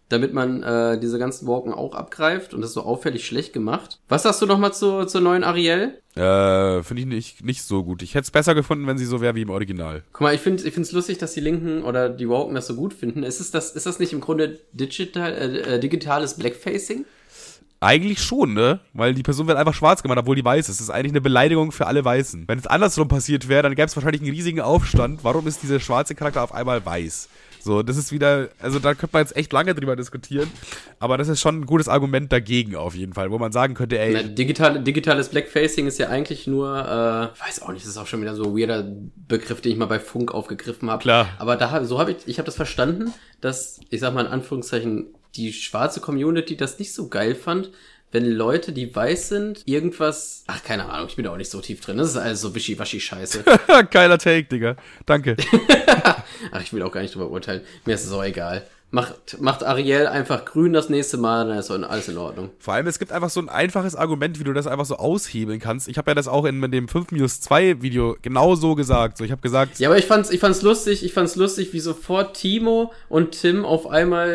damit man äh, diese ganzen Woken auch abgreift und das so auffällig schlecht gemacht. Was sagst du nochmal zu, zur neuen Ariel? Äh, finde ich nicht, nicht so gut. Ich hätte es besser gefunden, wenn sie so wäre wie im Original. Guck mal, ich finde ich find's lustig, dass die Linken oder die Woken das so gut finden. Ist, es das, ist das nicht im Grunde digital, äh, äh, digitales Blackfacing? Eigentlich schon, ne? Weil die Person wird einfach schwarz gemacht, obwohl die weiß ist. Das ist eigentlich eine Beleidigung für alle Weißen. Wenn es andersrum passiert wäre, dann gäbe es wahrscheinlich einen riesigen Aufstand. Warum ist dieser schwarze Charakter auf einmal weiß? So, das ist wieder, also da könnte man jetzt echt lange drüber diskutieren. Aber das ist schon ein gutes Argument dagegen auf jeden Fall, wo man sagen könnte, ey, Na, digital, digitales Blackfacing ist ja eigentlich nur, äh, weiß auch nicht, das ist auch schon wieder so ein weirder Begriff, den ich mal bei Funk aufgegriffen habe. Klar. Aber da so habe ich, ich habe das verstanden, dass, ich sag mal in Anführungszeichen, die schwarze Community das nicht so geil fand, wenn Leute, die weiß sind, irgendwas. Ach, keine Ahnung, ich bin da auch nicht so tief drin. Das ist alles so wischiwaschi-Scheiße. *laughs* Geiler Take, Digga. Danke. *laughs* Ach, ich will auch gar nicht drüber urteilen. Mir ist es auch egal. Macht, macht Ariel einfach grün das nächste Mal, dann ist alles in Ordnung. Vor allem, es gibt einfach so ein einfaches Argument, wie du das einfach so aushebeln kannst. Ich habe ja das auch in, in dem 5-2 Video genau so gesagt. So, ich habe gesagt. Ja, aber ich fand's, ich fand's lustig, ich fand's lustig, wie sofort Timo und Tim auf einmal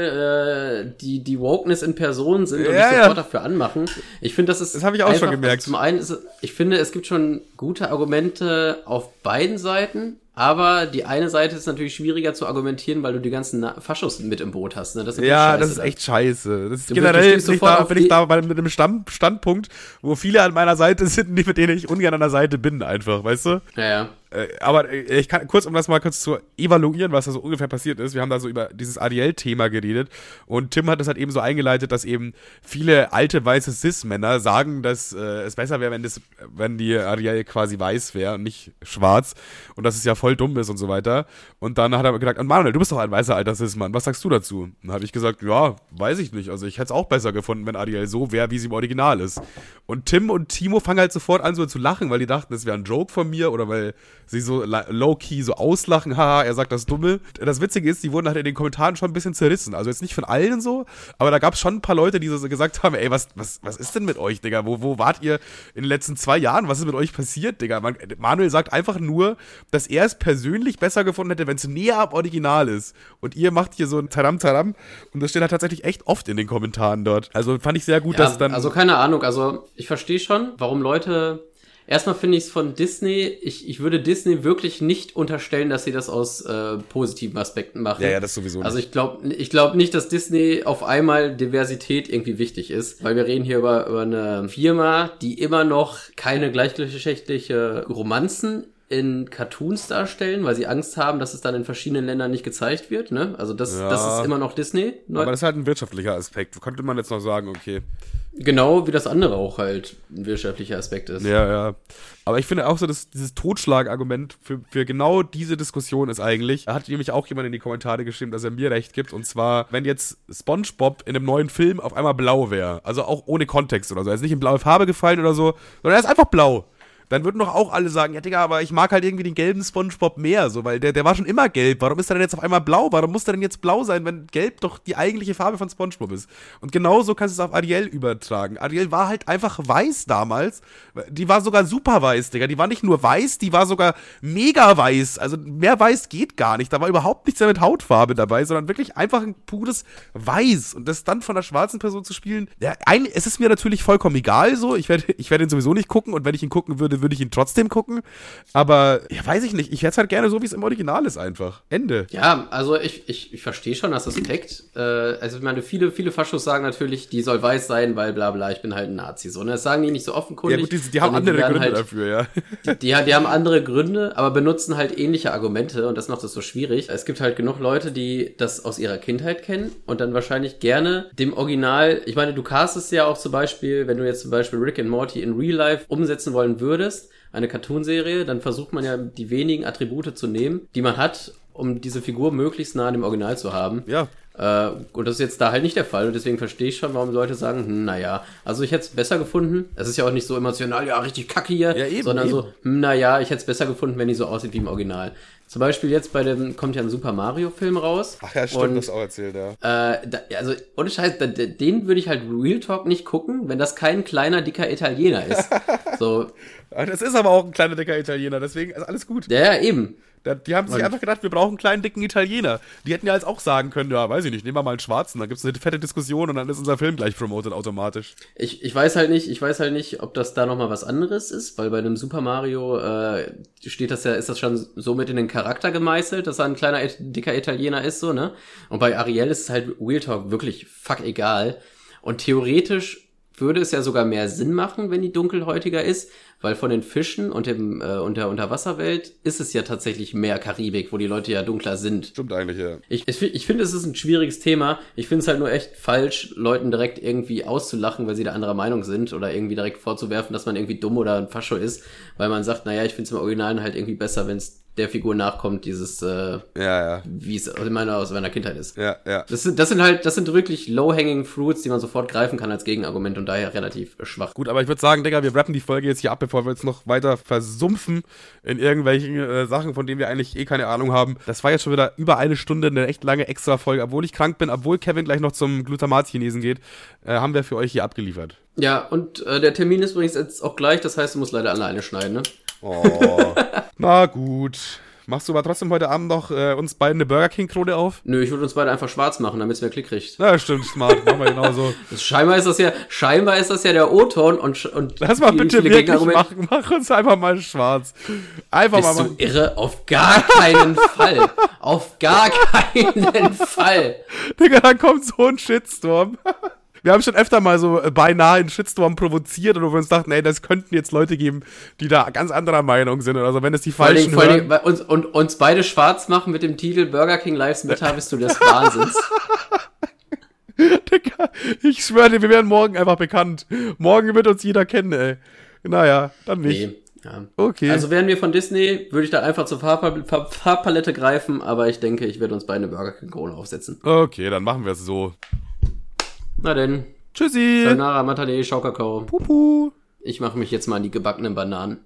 äh, die, die Wokeness in Person sind und Ja, sich ja. sofort dafür anmachen. Ich finde, das ist. Das hab ich auch schon gemerkt. Zum einen ist ich finde, es gibt schon gute Argumente auf beiden Seiten. Aber die eine Seite ist natürlich schwieriger zu argumentieren, weil du die ganzen Na- Faschos mit im Boot hast. Ne? Das Ja, das ist echt scheiße. Das ist Du- generell bin ich, da, bin ich da bei mit einem Stamm, Standpunkt, wo viele an meiner Seite *laughs* sind, die mit denen ich ungern an der Seite bin, einfach, weißt du? Ja, ja. Äh, aber äh, ich kann kurz, um das mal kurz zu evaluieren, was da so ungefähr passiert ist. Wir haben da so über dieses Ariel-Thema geredet und Tim hat das halt eben so eingeleitet, dass eben viele alte weiße Cis-Männer sagen, dass äh, es besser wäre, wenn, wenn die Ariel quasi weiß wäre und nicht schwarz und dass es ja voll dumm ist und so weiter. Und dann hat er gesagt, und Manuel, du bist doch ein weißer alter Cis-Mann, was sagst du dazu? Und dann habe ich gesagt, ja, weiß ich nicht. Also ich hätte es auch besser gefunden, wenn Ariel so wäre, wie sie im Original ist. Und Tim und Timo fangen halt sofort an so zu lachen, weil die dachten, das wäre ein Joke von mir oder weil sie so low-key so auslachen, haha, er sagt das Dumme. Das Witzige ist, die wurden halt in den Kommentaren schon ein bisschen zerrissen. Also jetzt nicht von allen so, aber da gab es schon ein paar Leute, die so gesagt haben, ey, was, was, was ist denn mit euch, Digga? Wo, wo wart ihr in den letzten zwei Jahren? Was ist mit euch passiert, Digga? Man, Manuel sagt einfach nur, dass er es persönlich besser gefunden hätte, wenn es näher am Original ist. Und ihr macht hier so ein Taram Taram und das steht halt tatsächlich echt oft in den Kommentaren dort. Also fand ich sehr gut, Ja, dass dann... also keine Ahnung, also ich verstehe schon, warum Leute. Erstmal finde ich es von Disney, ich, ich würde Disney wirklich nicht unterstellen, dass sie das aus äh, positiven Aspekten machen. ja, ja, das sowieso nicht. Also ich glaube ich glaub nicht, dass Disney auf einmal Diversität irgendwie wichtig ist, weil wir reden hier über, über eine Firma, die immer noch keine gleichgeschlechtliche Romanzen in Cartoons darstellen, weil sie Angst haben, dass es dann in verschiedenen Ländern nicht gezeigt wird. Ne? Also das, Ja. das ist immer noch Disney. aber das ist halt ein wirtschaftlicher Aspekt. Könnte man jetzt noch sagen, okay. Genau wie das andere auch halt ein wirtschaftlicher Aspekt ist. Ja, ja. Aber ich finde auch so, dass dieses Totschlagargument für, für genau diese Diskussion ist eigentlich, hat nämlich auch jemand in die Kommentare geschrieben, dass er mir recht gibt. Und zwar, wenn jetzt SpongeBob in einem neuen Film auf einmal blau wäre, also auch ohne Kontext oder so, er ist nicht in blaue Farbe gefallen oder so, sondern er ist einfach blau. Dann würden doch auch alle sagen, ja Digga, aber ich mag halt irgendwie den gelben Spongebob mehr, so, weil der, der war schon immer gelb. Warum ist er denn jetzt auf einmal blau? Warum muss der denn jetzt blau sein, wenn gelb doch die eigentliche Farbe von Spongebob ist? Und genauso kannst du es auf Ariel übertragen. Ariel war halt einfach weiß damals. Die war sogar super weiß, Digga. Die war nicht nur weiß, die war sogar mega weiß. Also mehr weiß geht gar nicht. Da war überhaupt nichts mehr mit Hautfarbe dabei, sondern wirklich einfach ein pures Weiß. Und das dann von einer schwarzen Person zu spielen, ja, ein, es ist mir natürlich vollkommen egal so. Ich werde ich werd ihn sowieso nicht gucken und wenn ich ihn gucken würde, würde ich ihn trotzdem gucken. Aber, ja, weiß ich nicht. Ich hätte es halt gerne so, wie es im Original ist einfach. Ende. Ja, also ich, ich, ich verstehe schon, dass das deckt. Äh, also ich meine, viele, viele Faschos sagen natürlich, die soll weiß sein, weil bla bla, ich bin halt ein Nazi. So, ne? Das sagen die nicht so offenkundig. Ja gut, die, die haben andere werden Gründe halt, dafür, ja. *laughs* Die, die, die haben andere Gründe, aber benutzen halt ähnliche Argumente und das macht es so schwierig. Es gibt halt genug Leute, die das aus ihrer Kindheit kennen und dann wahrscheinlich gerne dem Original, ich meine, du castest ja auch zum Beispiel, wenn du jetzt zum Beispiel Rick and Morty in Real Life umsetzen wollen würdest, eine Cartoonserie, dann versucht man ja die wenigen Attribute zu nehmen, die man hat, um diese Figur möglichst nah an dem Original zu haben. Ja. Äh, und das ist jetzt da halt nicht der Fall. Und deswegen verstehe ich schon, warum Leute sagen, hm, naja, also ich hätte es besser gefunden. Es ist ja auch nicht so emotional, ja, richtig kacke hier, Ja, eben, sondern eben. so, hm, naja, ich hätte es besser gefunden, wenn die so aussieht wie im Original. Zum Beispiel jetzt bei dem, kommt ja ein Super Mario Film raus. Ach ja, stimmt, Und, das auch erzählt, ja. äh, da, also, ohne Scheiß, da, den würde ich halt Real Talk nicht gucken, wenn das kein kleiner, dicker Italiener ist. *laughs* so, Das ist aber auch ein kleiner, dicker Italiener, deswegen ist alles gut. ja, ja, eben. Die haben sich Und- einfach gedacht, wir brauchen einen kleinen, dicken Italiener. Die hätten ja jetzt auch sagen können, ja, weiß ich nicht, nehmen wir mal einen Schwarzen, dann gibt's eine fette Diskussion und dann ist unser Film gleich promoted automatisch. Ich, ich weiß halt nicht, ich weiß halt nicht, ob das da nochmal was anderes ist, weil bei einem Super Mario äh, steht das ja, ist das schon so mit in den Charakter gemeißelt, dass er ein kleiner, dicker Italiener ist, so, ne? Und bei Ariel ist es halt Real Talk wirklich fuck egal. Und theoretisch würde es ja sogar mehr Sinn machen, wenn die dunkelhäutiger ist, weil von den Fischen und dem äh, und der Unterwasserwelt ist es ja tatsächlich mehr Karibik, wo die Leute ja dunkler sind. Stimmt eigentlich, ja. Ich, ich, ich finde, es ist ein schwieriges Thema. Ich finde es halt nur echt falsch, Leuten direkt irgendwie auszulachen, weil sie da anderer Meinung sind oder irgendwie direkt vorzuwerfen, dass man irgendwie dumm oder ein Fascho ist, weil man sagt, naja, ich finde es im Original halt irgendwie besser, wenn es der Figur nachkommt, dieses, äh, ja, ja. wie es in meiner, aus meiner Kindheit ist. Ja, ja. Das sind, das sind halt, das sind wirklich low-hanging fruits, die man sofort greifen kann als Gegenargument und daher relativ schwach. Gut, aber ich würde sagen, Digga, wir rappen die Folge jetzt hier ab, bevor wir jetzt noch weiter versumpfen in irgendwelchen äh, Sachen, von denen wir eigentlich eh keine Ahnung haben. Das war jetzt schon wieder über eine Stunde, eine echt lange extra Folge. Obwohl ich krank bin, obwohl Kevin gleich noch zum Glutamat-Chinesen geht, äh, haben wir für euch hier abgeliefert. Ja, und äh, der Termin ist übrigens jetzt auch gleich, das heißt, du musst leider alleine schneiden, ne? Oh. *laughs* Na gut. Machst du aber trotzdem heute Abend noch äh, uns beiden eine Burger King Krone auf? Nö, ich würde uns beide einfach schwarz machen, damit es mehr Klick kriegt. Ja, stimmt, smart. Machen wir genauso. *laughs* Das, scheinbar ist das ja, scheinbar ist das ja der O-Ton und, und Lass mal bitte wirklich machen. Mach uns einfach mal schwarz. Einfach Bist mal. Bist du irre? Auf gar keinen Fall. Auf gar keinen *laughs* Fall. Digga, da kommt so ein Shitstorm. Wir haben schon öfter mal so äh, beinahe einen Shitstorm provoziert oder wo wir uns dachten, ey, das könnten jetzt Leute geben, die da ganz anderer Meinung sind oder so, wenn es die vor falschen vor allem, uns, und uns beide schwarz machen mit dem Titel Burger King Lives Matter bist du des Wahnsinns. *laughs* Digga, ich schwöre dir, wir werden morgen einfach bekannt. Morgen wird uns jeder kennen, ey. Naja, dann nicht. Nee. Ja. Okay. Also wären wir von Disney, würde ich da einfach zur Farbpal Farbpalette greifen, aber ich denke, ich werde uns beide eine Burger King Krone aufsetzen. Okay, dann machen wir es so. Na denn. Tschüssi. Sayonara, Matane, Schaukakao. Pupu. Ich mache mich jetzt mal an die gebackenen Bananen.